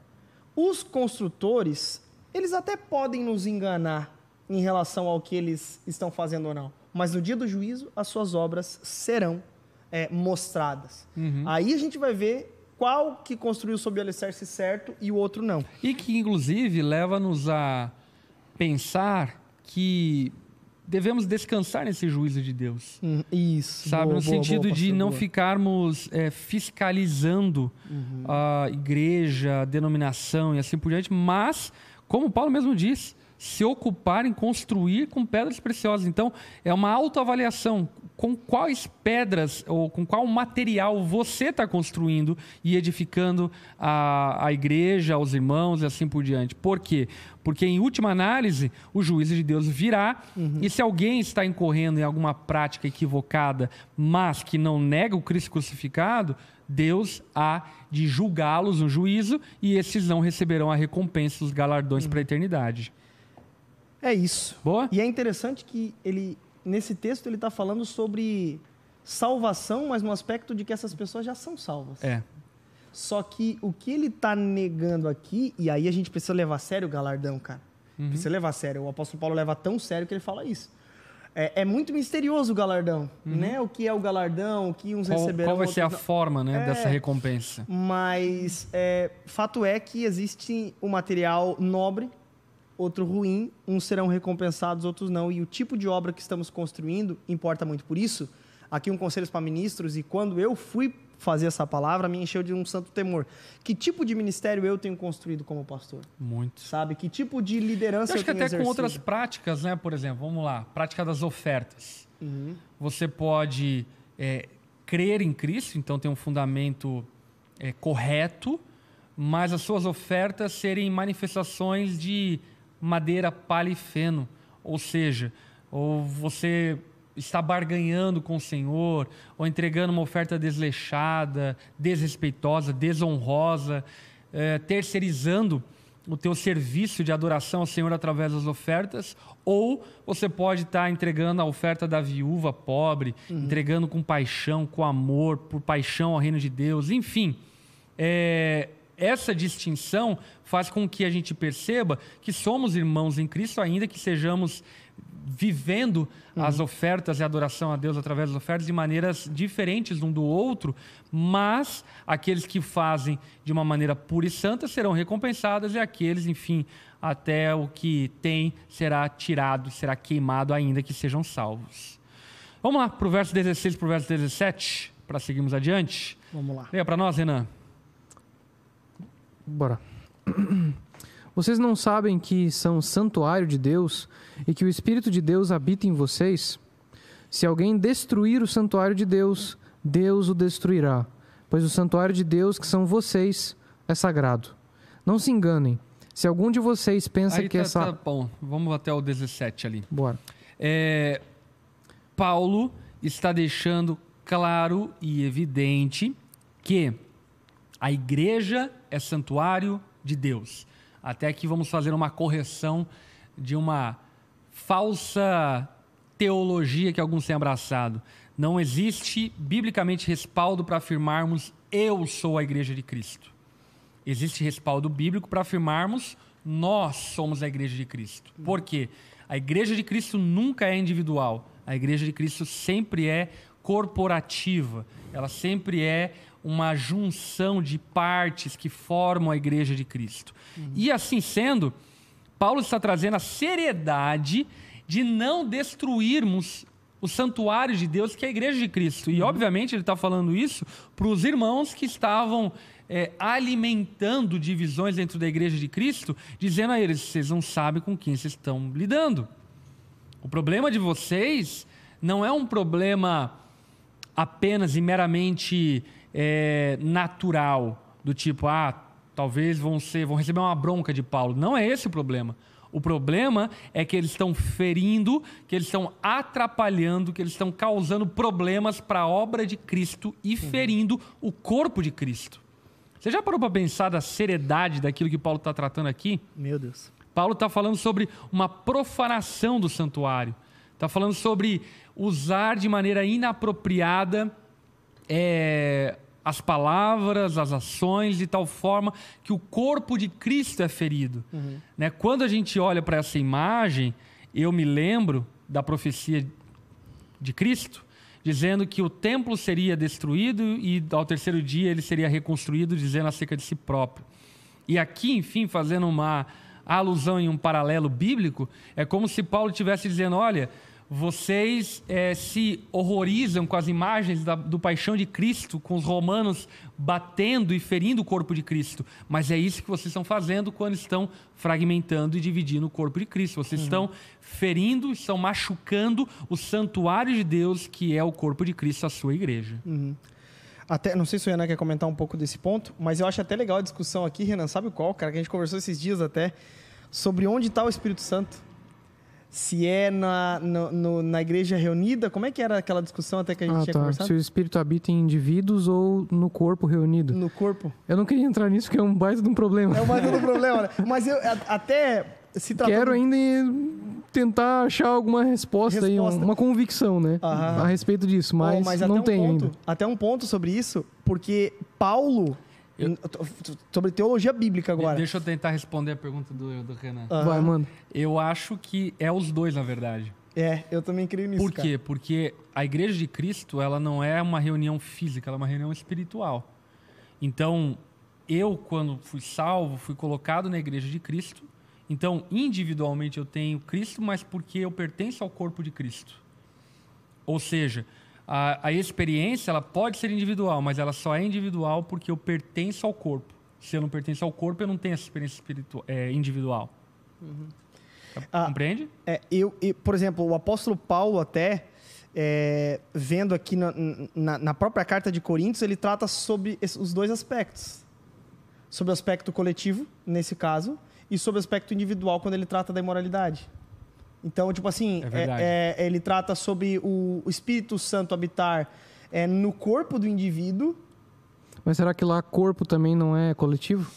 Os construtores, eles até podem nos enganar em relação ao que eles estão fazendo ou não, mas no dia do juízo, as suas obras serão é, mostradas. Uhum. Aí a gente vai ver qual que construiu sob o alicerce certo e o outro não. E que, inclusive, leva-nos a pensar que devemos descansar nesse juízo de Deus. Hum, isso. Sabe, boa, no boa, sentido boa, de não ficarmos é, fiscalizando uhum. a igreja, a denominação e assim por diante, mas, como Paulo mesmo diz, se ocupar em construir com pedras preciosas. Então, é uma autoavaliação. Com quais pedras ou com qual material você está construindo e edificando a, a igreja, os irmãos e assim por diante. Por quê? Porque, em última análise, o juízo de Deus virá uhum. e se alguém está incorrendo em alguma prática equivocada, mas que não nega o Cristo crucificado, Deus há de julgá-los no juízo e esses não receberão a recompensa, os galardões uhum. para a eternidade. É isso. Boa? E é interessante que ele, nesse texto, ele está falando sobre salvação, mas no aspecto de que essas pessoas já são salvas. É. Só que o que ele está negando aqui, e aí a gente precisa levar a sério o galardão, cara. Uhum. Precisa levar a sério. O apóstolo Paulo leva tão sério que ele fala isso. É, é muito misterioso o galardão, uhum. né? O que é o galardão, o que uns qual, receberão. Qual vai ser a forma, né, é, dessa recompensa? Mas é, fato é que existe o um material nobre outro ruim, uns serão recompensados, outros não. E o tipo de obra que estamos construindo importa muito. Por isso, aqui um conselho para ministros, e quando eu fui fazer essa palavra, me encheu de um santo temor. Que tipo de ministério eu tenho construído como pastor? Muito. Sabe? Que tipo de liderança eu, acho eu tenho que até exercido? com outras práticas, né? Por exemplo, vamos lá, prática das ofertas. Uhum. Você pode é, crer em Cristo, então tem um fundamento é, correto, mas as suas ofertas serem manifestações de madeira, palha e feno. Ou seja, ou você está barganhando com o Senhor, ou entregando uma oferta desleixada, desrespeitosa, desonrosa, é, terceirizando o teu serviço de adoração ao Senhor através das ofertas, ou você pode estar entregando a oferta da viúva pobre, uhum. entregando com paixão, com amor, por paixão ao reino de Deus, enfim. É, essa distinção faz com que a gente perceba que somos irmãos em Cristo, ainda que sejamos vivendo uhum. as ofertas e a adoração a Deus através das ofertas de maneiras diferentes um do outro, mas aqueles que fazem de uma maneira pura e santa serão recompensados e aqueles, enfim, até o que tem será tirado, será queimado ainda que sejam salvos. Vamos lá para o verso 16 para o verso 17, para seguirmos adiante. Vamos lá. Leia para nós, Renan. Bora. Vocês não sabem que são santuário de Deus e que o Espírito de Deus habita em vocês? Se alguém destruir o santuário de Deus, Deus o destruirá, pois o santuário de Deus, que são vocês, é sagrado. Não se enganem. Se algum de vocês pensa Aí que tá, essa. Tá bom, vamos até o 17 ali. Bora. É, Paulo está deixando claro e evidente que a igreja é santuário de Deus. Até aqui vamos fazer uma correção de uma falsa teologia que alguns têm abraçado. Não existe biblicamente respaldo para afirmarmos eu sou a igreja de Cristo. Existe respaldo bíblico para afirmarmos nós somos a igreja de Cristo. Por quê? A igreja de Cristo nunca é individual. A igreja de Cristo sempre é corporativa. Ela sempre é uma junção de partes que formam a igreja de Cristo. Uhum. E assim sendo, Paulo está trazendo a seriedade de não destruirmos o santuário de Deus, que é a igreja de Cristo. E, uhum. obviamente, ele está falando isso para os irmãos que estavam é, alimentando divisões dentro da igreja de Cristo, dizendo a eles: vocês não sabem com quem vocês estão lidando. O problema de vocês não é um problema apenas e meramente é, natural, do tipo, ah, talvez vão, ser, vão receber uma bronca de Paulo. Não é esse o problema. O problema é que eles estão ferindo, que eles estão atrapalhando, que eles estão causando problemas para a obra de Cristo e ferindo o corpo de Cristo. Você já parou para pensar da seriedade daquilo que Paulo está tratando aqui? Meu Deus. Paulo está falando sobre uma profanação do santuário. Está falando sobre usar de maneira inapropriada é, as palavras, as ações, de tal forma que o corpo de Cristo é ferido. Uhum. Né? Quando a gente olha para essa imagem, eu me lembro da profecia de Cristo, dizendo que o templo seria destruído e ao terceiro dia ele seria reconstruído, dizendo acerca de si próprio. E aqui, enfim, fazendo uma alusão em um paralelo bíblico, é como se Paulo estivesse dizendo: olha vocês é, se horrorizam com as imagens da, do paixão de Cristo, com os romanos batendo e ferindo o corpo de Cristo. Mas é isso que vocês estão fazendo quando estão fragmentando e dividindo o corpo de Cristo. Vocês uhum. estão ferindo, estão machucando o santuário de Deus, que é o corpo de Cristo, a sua igreja. Uhum. Até, não sei se o Renan quer comentar um pouco desse ponto, mas eu acho até legal a discussão aqui, Renan, sabe qual, cara, que a gente conversou esses dias até, sobre onde está o Espírito Santo se é na, no, no, na igreja reunida. Como é que era aquela discussão até que a gente ah, tinha tá. conversado? Se o espírito habita em indivíduos ou no corpo reunido. No corpo. Eu não queria entrar nisso, porque é um baita de um problema. É um baita de um problema, né? Mas eu até se tratando... Quero ainda tentar achar alguma resposta, resposta. aí, uma convicção, né? Aham. A respeito disso, mas, oh, mas não um tenho ponto, ainda. Até um ponto sobre isso, porque Paulo eu... Sobre teologia bíblica agora. Deixa eu tentar responder a pergunta do, do Renan. Uhum. Vai, mano. Eu acho que é os dois, na verdade. É, eu também creio nisso. Por quê? Cara. Porque a Igreja de Cristo, ela não é uma reunião física, ela é uma reunião espiritual. Então, eu, quando fui salvo, fui colocado na Igreja de Cristo. Então, individualmente eu tenho Cristo, mas porque eu pertenço ao corpo de Cristo. Ou seja, a, a experiência ela pode ser individual, mas ela só é individual porque eu pertenço ao corpo. Se eu não pertenço ao corpo, eu não tenho essa experiência espiritual, é, individual. Uhum. Ah, Compreende? É, eu, eu, por exemplo, o apóstolo Paulo até, é, vendo aqui na, na, na, própria carta de Coríntios, ele trata sobre os dois aspectos. Sobre o aspecto coletivo, nesse caso, e sobre o aspecto individual, quando ele trata da imoralidade. Então, tipo assim, é é, é, ele trata sobre o, o Espírito Santo habitar é, no corpo do indivíduo. Mas será que lá corpo também não é coletivo?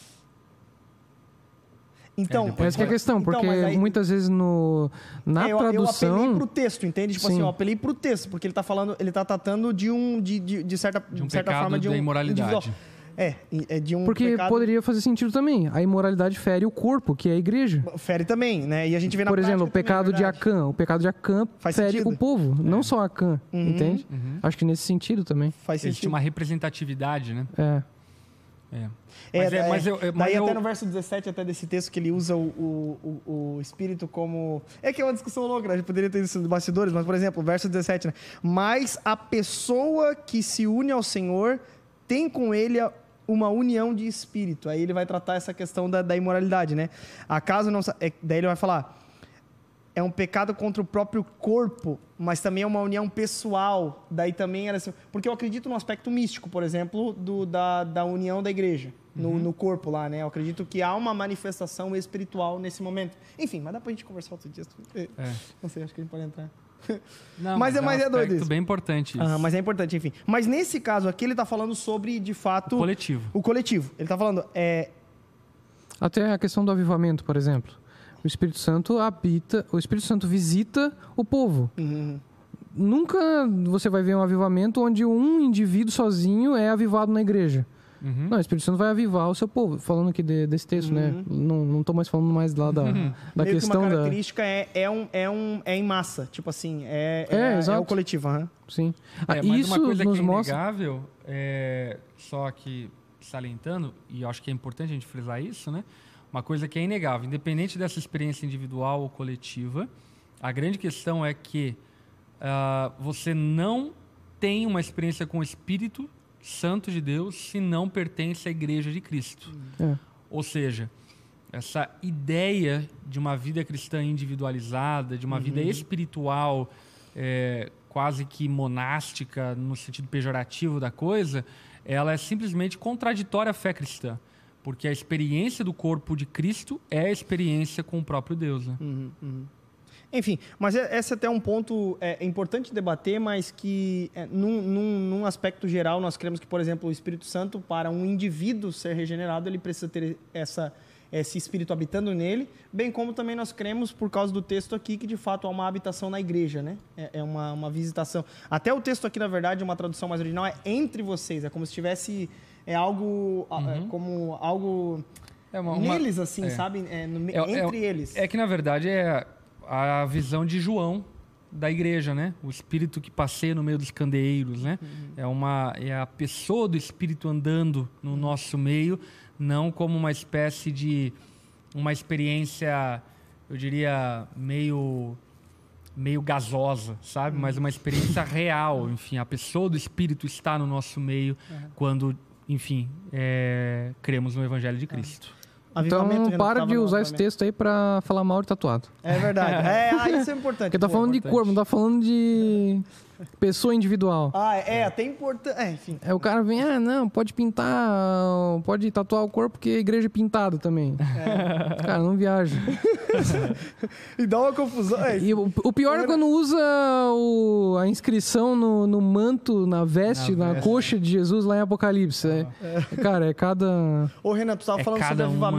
Então, é, essa é a questão, então, porque aí, muitas vezes no, na é, eu, tradução... Eu apelei pro texto, entende? Tipo assim, Sim. assim, eu apelei pro texto, porque ele tá falando, ele tá tratando de um, de, de, de certa, de, um certa forma, de um... imoralidade. Individual. É, é de um Porque pecado... poderia fazer sentido também. A imoralidade fere o corpo, que é a igreja. Fere também, né? E a gente vê na Por exemplo, o pecado também, é de Acã. O pecado de Acã Faz fere sentido. o povo, é. não só Acã, uhum. entende? Uhum. Acho que nesse sentido também. Faz sentido. Existe uma representatividade, né? É. É. É, mas, é, mas eu, mas daí eu... até no verso 17, até desse texto, que ele usa o, o, o, Espírito como... É que é uma discussão louca, né? a gente poderia ter isso nos bastidores, mas, por exemplo, verso 17, né? Mas a pessoa que se une ao Senhor tem com ele uma união de espírito. Aí ele vai tratar essa questão da, da imoralidade, né? Acaso não. É, daí ele vai falar. É um pecado contra o próprio corpo, mas também é uma união pessoal. Daí também era assim, porque eu acredito no aspecto místico, por exemplo, do, da, da união da igreja no, uhum. no corpo lá, né? Eu acredito que há uma manifestação espiritual nesse momento. Enfim, mas dá pra gente conversar outro dia. É. Não sei, acho que a gente pode entrar. Não, mas, é, mas é, um é doido isso. bem importante isso. mas é importante, enfim. Mas nesse caso aqui, ele está falando sobre, de fato... O coletivo. O coletivo. Ele está falando... É... Até a questão do avivamento, por exemplo. O Espírito Santo habita... O Espírito Santo visita o povo. Uhum. nunca você vai ver um avivamento onde um indivíduo sozinho é avivado na igreja. Uhum. Não, o Espírito Santo vai avivar o seu povo. Falando aqui de- desse texto, né? Não, não tô mais falando mais lá da, da Meio que questão uma da. característica é, é, um, é, um, é em massa. Tipo assim, é, É, é, é exato. o coletivo. Sim. Ah, É, mas isso uma coisa nos que é mostra. inegável, é, só que salientando, e eu acho que é importante a gente frisar isso, né? Uma coisa que é inegável, independente dessa experiência individual ou coletiva, a grande questão é que ah, você não tem uma experiência com o Espírito Santo de Deus se não pertence à Igreja de Cristo. É. Ou seja, essa ideia de uma vida cristã individualizada, de uma vida espiritual, é, quase que monástica, no sentido pejorativo da coisa, ela é simplesmente contraditória à fé cristã. Porque a experiência do corpo de Cristo é a experiência com o próprio Deus. Né? Uhum, uhum. Enfim, mas é- esse até é um ponto é, importante debater, mas que, é, num, num, num aspecto geral, nós cremos que, por exemplo, o Espírito Santo, para um indivíduo ser regenerado, ele precisa ter essa, esse Espírito habitando nele, bem como também nós cremos, por causa do texto aqui, que de fato há uma habitação na igreja, né? É, é uma, uma visitação. Até o texto aqui, na verdade, uma tradução mais original, é entre vocês, é como se tivesse é algo, é, como algo É uma- uma- neles, assim, é. sabe? É, no É- é- entre eles. É que, na verdade, é a visão de João da igreja, né? O espírito que passeia no meio dos candeeiros, né? É, uma, é a pessoa do espírito andando no nosso meio, não como uma espécie de... Uma experiência, eu diria, meio meio gasosa, sabe? Mas uma experiência real, enfim, a pessoa do Espírito está no nosso meio quando, enfim, é, cremos no Evangelho de Cristo. Então, para de usar esse texto aí pra falar mal de tatuado. É verdade. É, ah, isso é importante. Porque tá falando de importante. corpo, não tá falando de pessoa individual. Ah, é, até importante. É, enfim. É, o cara vem, ah, não, pode pintar, pode tatuar o corpo porque a igreja é pintado também. É. Cara, não viaja. E dá uma confusão. É, E o, o pior é quando usa o- a inscrição no, no manto, na veste, Na na, veste. coxa de Jesus lá em Apocalipse. É, Cara, é cada. Ô, Renan, tu tava É falando sobre cada uma.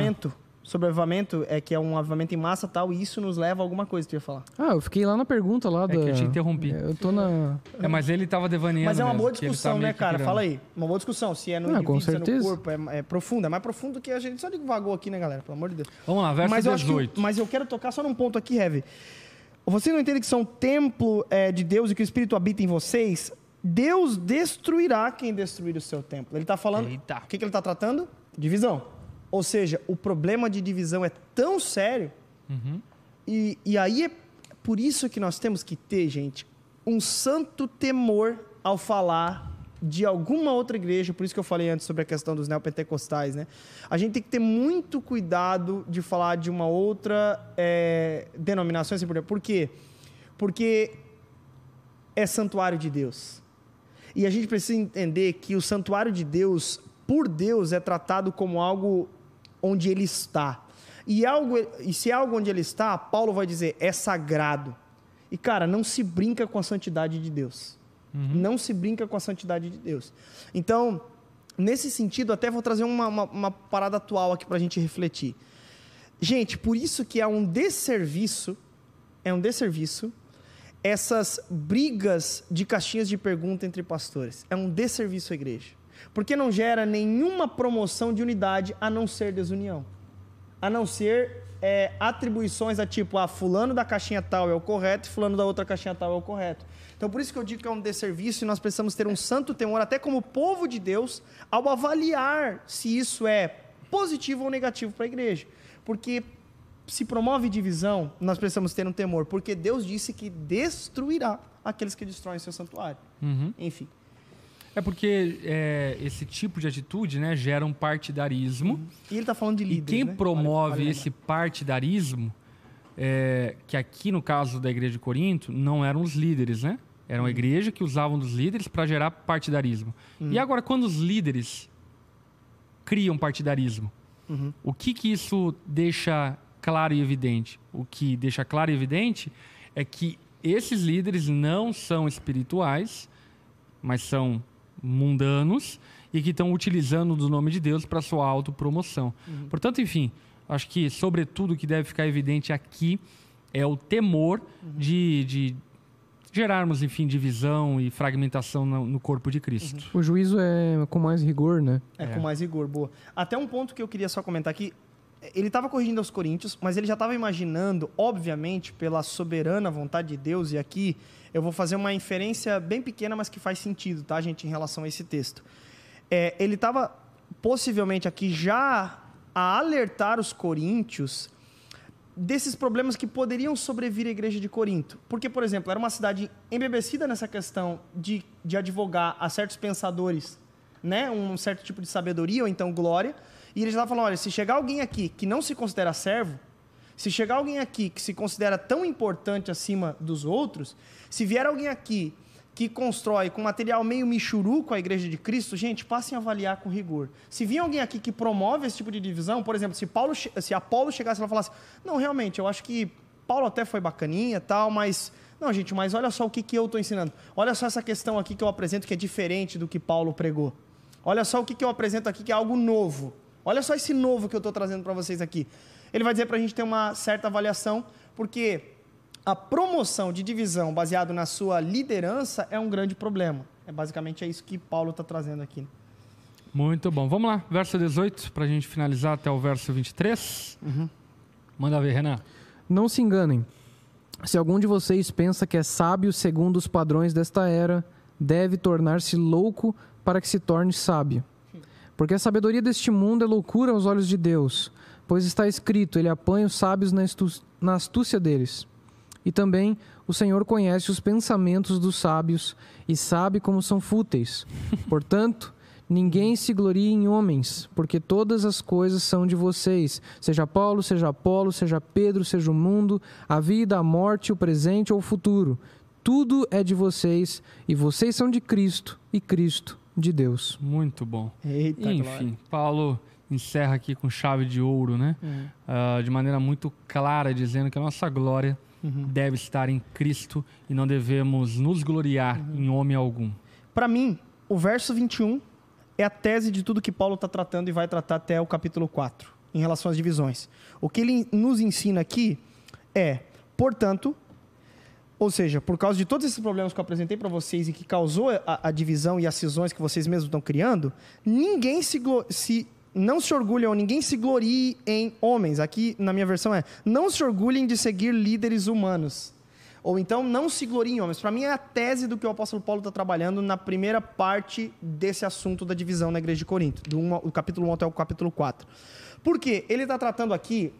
Sobre avivamento, é que é um avivamento em massa e tal, e isso nos leva a alguma coisa, tu ia falar. Ah, eu fiquei lá na pergunta lá É da. que eu te interrompi. Eu tô na. É, mas ele estava devaneando. Mas é uma mesmo, boa tá discussão, meio né, cara? Fala aí. Uma boa discussão. Se é no Ah, com indivíduo, se é no corpo, é, é profundo. É mais profundo que a gente só divagou aqui, né, galera? Pelo amor de Deus. Vamos lá, verso mas eu, acho 18. que, mas eu quero tocar só num ponto aqui, Heavy. Você não entende que são templo é, de Deus e que o Espírito habita em vocês? Deus destruirá quem destruir o seu templo. Ele está falando. Eita. O que, que ele está tratando? Divisão. Ou seja, o problema de divisão é tão sério. Uhum. E, e aí é por isso que nós temos que ter, gente, um santo temor ao falar de alguma outra igreja, por isso que eu falei antes sobre a questão dos neopentecostais, né? A gente tem que ter muito cuidado de falar de uma outra é, denominação, assim por quê? Porque é santuário de Deus. E a gente precisa entender que o santuário de Deus, por Deus, é tratado como algo onde ele está. E, algo, e se é algo onde ele está, Paulo vai dizer, é sagrado. E, cara, não se brinca com a santidade de Deus. Não se brinca com a santidade de Deus. Então, nesse sentido, até vou trazer uma, uma, uma parada atual aqui para a gente refletir. Gente, por isso que é um desserviço, é um desserviço, essas brigas de caixinhas de pergunta entre pastores. É um desserviço à igreja. Porque não gera nenhuma promoção de unidade a não ser desunião. A não ser é, atribuições a tipo, ah, fulano da caixinha tal é o correto e fulano da outra caixinha tal é o correto. Então, por isso que eu digo que é um desserviço e nós precisamos ter um santo temor, até como povo de Deus, ao avaliar se isso é positivo ou negativo para a igreja. Porque se promove divisão, nós precisamos ter um temor, porque Deus disse que destruirá aqueles que destroem seu santuário. Uhum. Enfim. É porque é, esse tipo de atitude né, gera um partidarismo. E ele está falando de E líderes, quem né? promove Vale- vale esse partidarismo, é, que aqui no caso da igreja de Corinto, não eram os líderes, né? Era uma igreja que usavam dos líderes para gerar partidarismo. E agora, quando os líderes criam partidarismo, Uhum. o que, que isso deixa claro e evidente? O que deixa claro e evidente é que esses líderes não são espirituais, mas são mundanos e que estão utilizando do nome de Deus para sua autopromoção. Portanto, enfim, acho que, sobretudo, o que deve ficar evidente aqui é o temor de, de gerarmos, enfim, divisão e fragmentação no, no corpo de Cristo. O juízo é com mais rigor, né? É, com mais rigor, boa. Até um ponto que eu queria só comentar aqui. Ele estava corrigindo aos Coríntios, mas ele já estava imaginando, obviamente, pela soberana vontade de Deus, e aqui eu vou fazer uma inferência bem pequena, mas que faz sentido, tá, gente, em relação a esse texto. É, ele estava possivelmente aqui já a alertar os coríntios desses problemas que poderiam sobrevir à igreja de Corinto. Porque, por exemplo, era uma cidade embebecida nessa questão de, de advogar a certos pensadores, né, um certo tipo de sabedoria ou então glória, e eles estavam falando, olha, se chegar alguém aqui que não se considera servo, se chegar alguém aqui que se considera tão importante acima dos outros, se vier alguém aqui que constrói com material meio michuruco a igreja de Cristo, gente, passem a avaliar com rigor. Se vir alguém aqui que promove esse tipo de divisão, por exemplo, se, Paulo, se Apolo chegasse e falasse, não, realmente, eu acho que Paulo até foi bacaninha tal, mas... Não, gente, mas olha só o que, que eu estou ensinando. Olha só essa questão aqui que eu apresento que é diferente do que Paulo pregou. Olha só o que, que eu apresento aqui que é algo novo. Olha só esse novo que eu estou trazendo para vocês aqui. Ele vai dizer para a gente ter uma certa avaliação, porque a promoção de divisão baseado na sua liderança é um grande problema. É basicamente é isso que Paulo está trazendo aqui. Muito bom. Vamos lá, verso 18, para a gente finalizar até o verso 23. Uhum. Manda ver, Renan. Não se enganem. Se algum de vocês pensa que é sábio segundo os padrões desta era, deve tornar-se louco para que se torne sábio. Porque a sabedoria deste mundo é loucura aos olhos de Deus, pois está escrito: Ele apanha os sábios na astúcia deles. E também o Senhor conhece os pensamentos dos sábios e sabe como são fúteis. Portanto, ninguém se glorie em homens, porque todas as coisas são de vocês, seja Paulo, seja Apolo, seja Pedro, seja o mundo, a vida, a morte, o presente ou o futuro. Tudo é de vocês e vocês são de Cristo e Cristo de Deus. Muito bom. Eita, Enfim, glória. Paulo encerra aqui com chave de ouro, né? Uhum. Uh, de maneira muito clara, dizendo que a nossa glória Uhum. deve estar em Cristo e não devemos nos gloriar Uhum. em homem algum. Para mim, o verso 21 é a tese de tudo que Paulo está tratando e vai tratar até o capítulo 4, em relação às divisões. O que ele nos ensina aqui é, portanto, ou seja, por causa de todos esses problemas que eu apresentei para vocês e que causou a, a divisão e as cisões que vocês mesmos estão criando, ninguém se, se não se orgulhem ou ninguém se glorie em homens. Aqui na minha versão é: não se orgulhem de seguir líderes humanos. Ou então, não se gloriem em homens. Para mim, é a tese do que o apóstolo Paulo está trabalhando na primeira parte desse assunto da divisão na igreja de Corinto, do, do capítulo 1 até o capítulo 4. Por quê? Ele está tratando aqui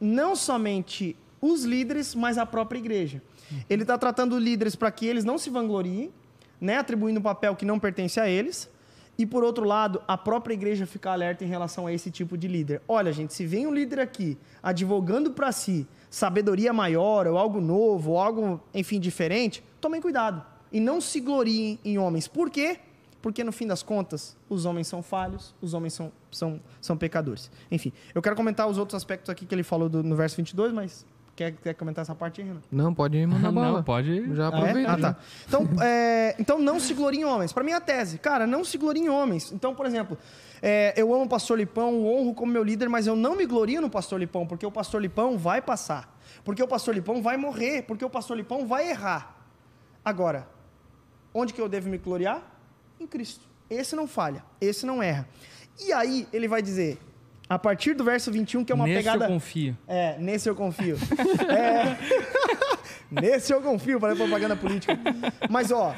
não somente os líderes, mas a própria igreja. Ele está tratando líderes para que eles não se vangloriem, né, atribuindo um papel que não pertence a eles. E por outro lado, a própria igreja fica alerta em relação a esse tipo de líder. Olha, gente, se vem um líder aqui advogando para si sabedoria maior, ou algo novo, ou algo, enfim, diferente, tomem cuidado. E não se gloriem em homens. Por quê? Porque no fim das contas, os homens são falhos, os homens são, são, são pecadores. Enfim, eu quero comentar os outros aspectos aqui que ele falou do- no verso 22, mas quer, quer comentar essa parte aí, Renan? Não, pode mandar bala. Não, pode. Já Ah, é? aproveita. Ah, tá. Então, é, então não se glorie em homens. Para mim, é a tese. Cara, não se glorie em homens. Então, por exemplo, é, eu amo o pastor Lipão, o honro como meu líder, mas eu não me glorio no pastor Lipão, porque o pastor Lipão vai passar. Porque o pastor Lipão vai morrer. Porque o pastor Lipão vai errar. Agora, onde que eu devo me gloriar? Em Cristo. Esse não falha. Esse não erra. E aí, ele vai dizer, a partir do verso 21, que é uma Nesse pegada... eu confio. É, nesse eu confio. É, nesse eu confio, para propaganda política. Mas, ó,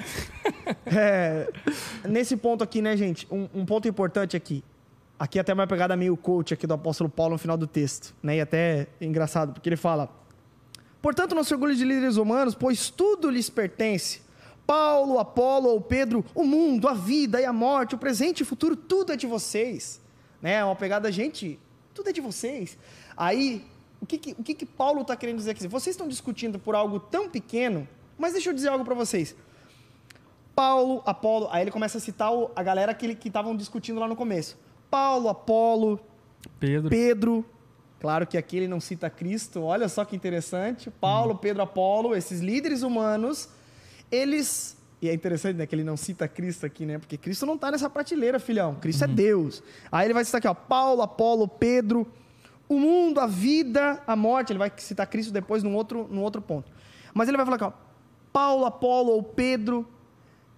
é, nesse ponto aqui, né, gente, um, um ponto importante aqui. Aqui até uma pegada meio coach aqui do apóstolo Paulo no final do texto, né? E até é engraçado, porque ele fala: Portanto, não se orgulhe de líderes humanos, pois tudo lhes pertence. Paulo, Apolo ou Pedro, o mundo, a vida e a morte, o presente e o futuro, tudo é de vocês. Né? É uma pegada, gente, tudo é de vocês. Aí, o que, que- o que, que Paulo está querendo dizer aqui? Vocês estão discutindo por algo tão pequeno, mas deixa eu dizer algo para vocês. Paulo, Apolo, aí ele começa a citar a galera que estavam discutindo lá no começo. Paulo, Apolo, Pedro. Pedro, claro que aqui ele não cita Cristo, olha só que interessante. Paulo, Pedro, Apolo, esses líderes humanos, eles. E é interessante, né, que ele não cita Cristo aqui, né? Porque Cristo não está nessa prateleira, filhão. Cristo é Deus. Aí ele vai citar aqui, ó, Paulo, Apolo, Pedro, o mundo, a vida, a morte. Ele vai citar Cristo depois num outro, num outro ponto. Mas ele vai falar aqui, ó, Paulo, Apolo ou Pedro.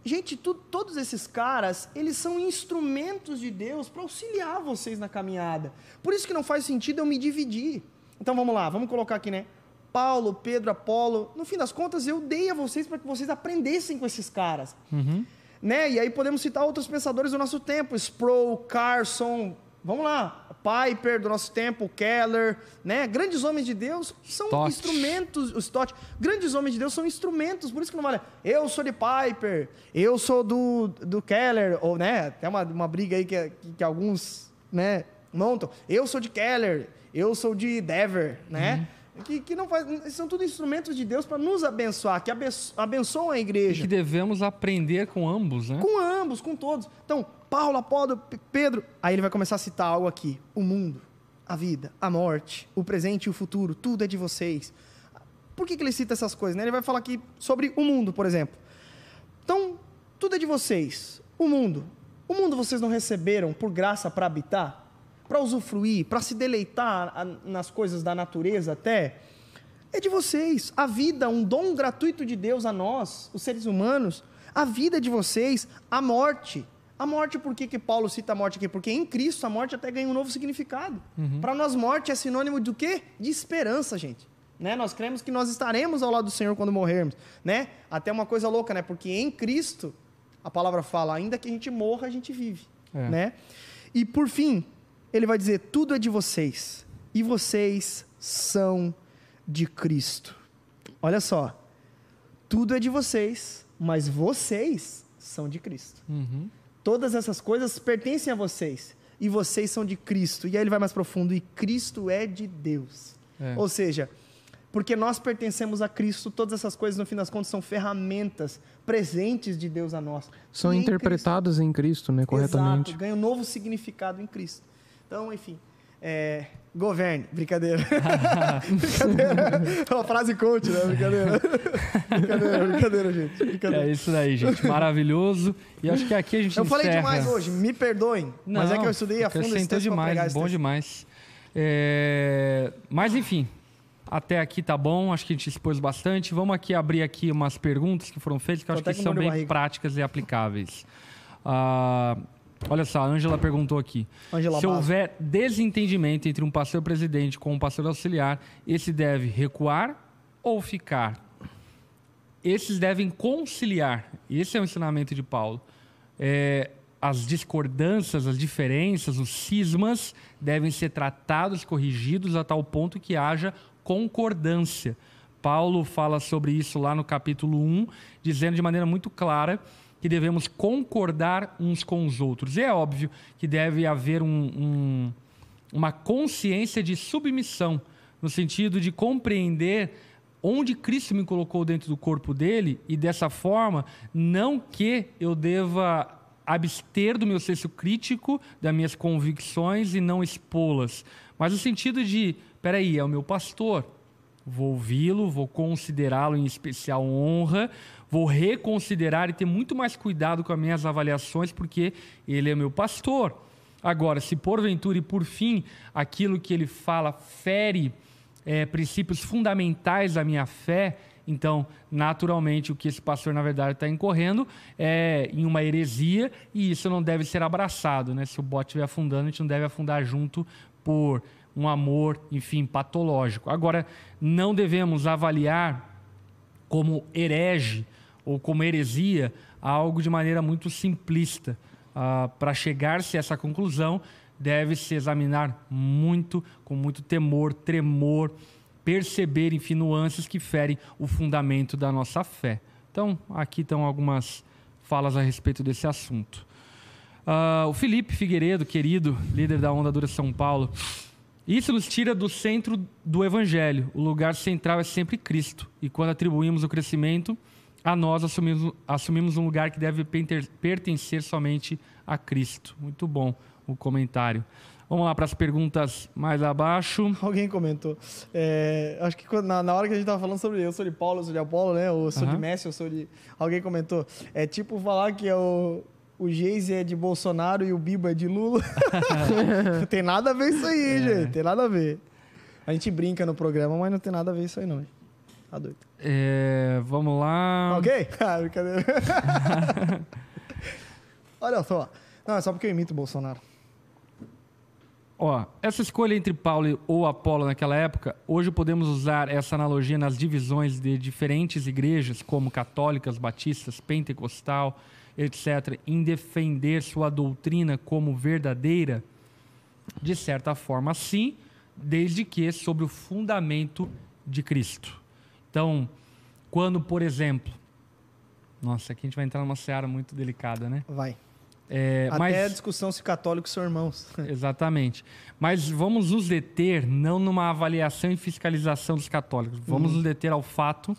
Gente, tu, todos esses caras, eles são instrumentos de Deus para auxiliar vocês na caminhada. Por isso que não faz sentido eu me dividir. Então vamos lá, vamos colocar aqui, né? Paulo, Pedro, Apolo. No fim das contas, eu dei a vocês para que vocês aprendessem com esses caras. Uhum. Né? E aí podemos citar outros pensadores do nosso tempo, Sproul, Carson, vamos lá, Piper do nosso tempo, Keller, né? Grandes homens de Deus são Stott. instrumentos, o Stott, grandes homens de Deus são instrumentos, por isso que não vale, eu sou de Piper, eu sou do, do Keller, ou, né? Tem uma, uma briga aí que, que, que alguns, né, montam, eu sou de Keller, eu sou de Dever, né? Que, que não faz, são tudo instrumentos de Deus para nos abençoar, que abenço- abençoam a E igreja. que devemos aprender com ambos, né? Com ambos, com todos. Então, Paulo, Apolo, Pedro. Aí ele vai começar a citar algo aqui: o mundo, a vida, a morte, o presente e o futuro, tudo é de vocês. Por que, que ele cita essas coisas? né? Ele vai falar aqui sobre o mundo, por exemplo. Então, tudo é de vocês. O mundo. O mundo vocês não receberam por graça para habitar? Para usufruir? Para se deleitar nas coisas da natureza até? É de vocês. A vida, um dom gratuito de Deus a nós, os seres humanos. A vida é de vocês. A morte. A morte, por que, que Paulo cita a morte aqui? Porque em Cristo a morte até ganha um novo significado. Para nós, morte é sinônimo do quê? De esperança, gente. Né? Nós cremos que nós estaremos ao lado do Senhor quando morrermos. Né? Até uma coisa louca, né? Porque em Cristo, a palavra fala, ainda que a gente morra, a gente vive. É. Né? E por fim, ele vai dizer: tudo é de vocês. E vocês são de Cristo. Olha só. Tudo é de vocês, mas vocês são de Cristo. Uhum. Todas essas coisas pertencem a vocês. E vocês são de Cristo. E aí ele vai mais profundo. E Cristo é de Deus. É. Ou seja, porque nós pertencemos a Cristo, todas essas coisas, no fim das contas, são ferramentas presentes de Deus a nós. São E em interpretadas em Cristo, né? Corretamente. Exato, ganha um novo significado em Cristo. Então, enfim, é, governe, brincadeira. brincadeira. É uma frase coach, né? Brincadeira. brincadeira, brincadeira, gente. Brincadeira. É isso daí, gente. Maravilhoso. E acho que aqui a gente eu falei encerra. demais hoje, me perdoem. mas é que eu estudei a fundo esse texto demais, bom texto. demais. É, Mas enfim, até aqui tá bom, acho que a gente expôs bastante. Vamos aqui abrir aqui umas perguntas que foram feitas que eu acho que são bem barriga. práticas e aplicáveis. Ah, olha só, a Ângela perguntou aqui. Ângela Se Basso. houver desentendimento entre um pastor presidente com um pastor auxiliar, esse deve recuar ou ficar? Esses devem conciliar. Esse é o ensinamento de Paulo. É, as discordâncias, as diferenças, os cismas devem ser tratados, corrigidos a tal ponto que haja concordância. Paulo fala sobre isso lá no capítulo 1, dizendo de maneira muito clara que devemos concordar uns com os outros. E é óbvio que deve haver um- um, uma consciência de submissão, no sentido de compreender onde Cristo me colocou dentro do corpo dele e dessa forma, não que eu deva abster do meu senso crítico, das minhas convicções e não expô-las, mas no sentido de, peraí, é o meu pastor, vou ouvi-lo, vou considerá-lo em especial honra, vou reconsiderar e ter muito mais cuidado com as minhas avaliações, porque ele é meu pastor. Agora, se porventura e por fim aquilo que ele fala fere eh, princípios fundamentais da minha fé, então, naturalmente, o que esse pastor, na verdade, está incorrendo é em uma heresia e isso não deve ser abraçado. Né? Se o bote estiver afundando, a gente não deve afundar junto por um amor, enfim, patológico. Agora, não devemos avaliar como herege ou como heresia algo de maneira muito simplista. Ah, Para chegar-se a essa conclusão, deve-se examinar muito, com muito temor, tremor, perceber, enfim, nuances que ferem o fundamento da nossa fé. Então, aqui estão algumas falas a respeito desse assunto. Ah, o Felipe Figueiredo, querido líder da Onda Dura São Paulo, isso nos tira do centro do Evangelho. O lugar central é sempre Cristo. E quando atribuímos o crescimento a nós, assumimos, assumimos um lugar que deve pertencer somente a Cristo. Muito bom o comentário. Vamos lá para as perguntas mais abaixo. Alguém comentou. É, acho que quando- na, na hora que a gente tava falando sobre eu sou de Paulo, eu sou de Apolo, né? Ou eu sou de Aham. Messi, eu sou de. Alguém comentou. É tipo falar que é o. O Geise é de Bolsonaro e o Bibo é de Lula. não tem nada a ver isso aí, É. gente. Tem nada a ver. A gente brinca no programa, mas não tem nada a ver isso aí, não. Tá doido. É, vamos lá. Ok? Ah, brincadeira. Olha só. Não, é só porque eu imito o Bolsonaro. Ó, essa escolha entre Paulo ou Apolo naquela época, hoje podemos usar essa analogia nas divisões de diferentes igrejas, como católicas, batistas, pentecostal, etc., em defender sua doutrina como verdadeira? De certa forma, sim, desde que sobre o fundamento de Cristo. Então, quando, por exemplo, nossa, aqui a gente vai entrar numa seara muito delicada, né? Vai. É, Até mas- a discussão se católicos são irmãos. Exatamente. Mas vamos nos deter não numa avaliação e fiscalização dos católicos. Vamos nos deter ao fato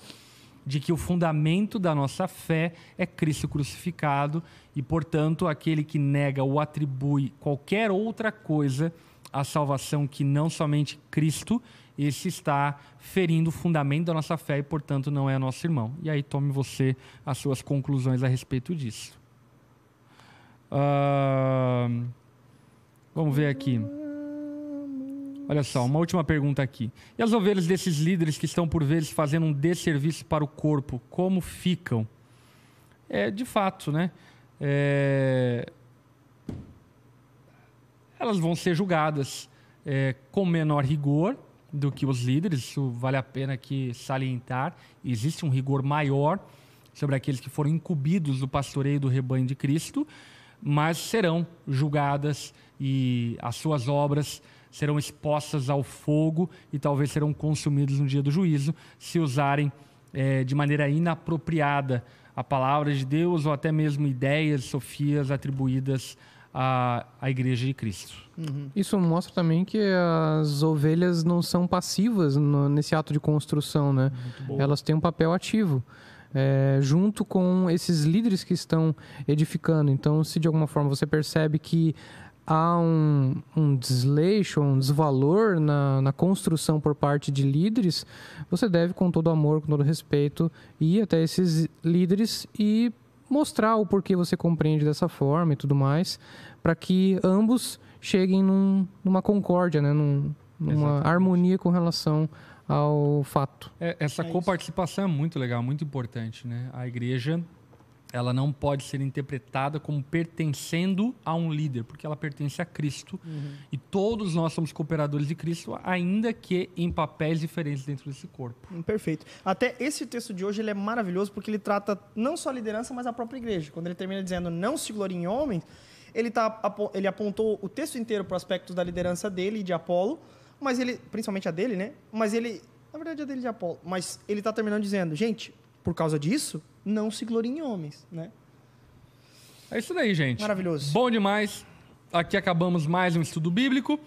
de que o fundamento da nossa fé é Cristo crucificado e, portanto, aquele que nega ou atribui qualquer outra coisa à salvação que não somente Cristo, esse está ferindo o fundamento da nossa fé e, portanto, não é nosso irmão. E aí tome você as suas conclusões a respeito disso. Ahn, vamos ver aqui. Olha só, uma última pergunta aqui. E as ovelhas desses líderes que estão, por vezes, fazendo um desserviço para o corpo, como ficam? É, de fato, né? É, Elas vão ser julgadas é, com menor rigor do que os líderes, isso vale a pena aqui salientar. Existe um rigor maior sobre aqueles que foram incumbidos do pastoreio do rebanho de Cristo, mas serão julgadas e as suas obras serão expostas ao fogo e talvez serão consumidos no dia do juízo se usarem eh, de maneira inapropriada a palavra de Deus ou até mesmo ideias, sofias atribuídas à, à Igreja de Cristo. Isso mostra também que as ovelhas não são passivas no- nesse ato de construção, né? Elas têm um papel ativo. é, junto com esses líderes que estão edificando. Então, se de alguma forma você percebe que há um, um desleixo, um desvalor na, na construção por parte de líderes, você deve, com todo amor, com todo respeito, ir até esses líderes e mostrar o porquê você compreende dessa forma e tudo mais, para que ambos cheguem num- numa concórdia, né? Num- numa Exatamente. harmonia com relação ao fato. É, essa É isso. coparticipação é muito legal, muito importante, né? A igreja, ela não pode ser interpretada como pertencendo a um líder, porque ela pertence a Cristo. E todos nós somos cooperadores de Cristo, ainda que em papéis diferentes dentro desse corpo. Perfeito. Até esse texto de hoje ele é maravilhoso porque ele trata não só a liderança, mas a própria igreja. Quando ele termina dizendo não se glorie em homens, ele, tá, ele apontou o texto inteiro para aspectos da liderança dele e de Apolo, mas ele, principalmente a dele, né? Mas ele, na verdade a dele e de Apolo, mas ele está terminando dizendo, gente, por causa disso, não se glorie em homens, né? É isso daí, gente. Maravilhoso. Bom demais. Aqui acabamos mais um estudo bíblico.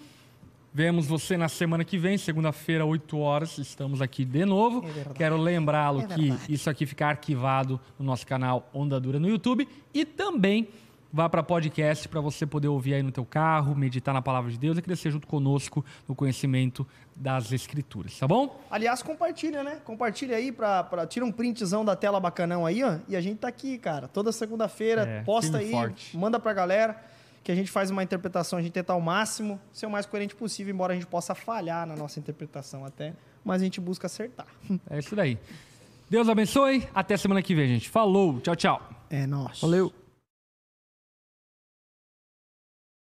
Vemos você na semana que vem, segunda-feira, 8 horas. Estamos aqui de novo. É. Quero lembrá-lo É que isso aqui fica arquivado no nosso canal Onda Dura no YouTube e também vá para podcast para você poder ouvir aí no teu carro, meditar na palavra de Deus e crescer junto conosco no conhecimento das escrituras, tá bom? Aliás, compartilha, né? Compartilha aí pra, pra tira um printzão da tela bacanão aí, ó. E a gente tá aqui, cara. Toda segunda-feira, É, posta aí, e forte. manda pra galera, que a gente faz uma interpretação, a gente tenta ao máximo ser o mais coerente possível, embora a gente possa falhar na nossa interpretação até, mas a gente busca acertar. É isso daí. Deus abençoe. Até semana que vem, gente. Falou. Tchau, tchau. É nosso. Valeu!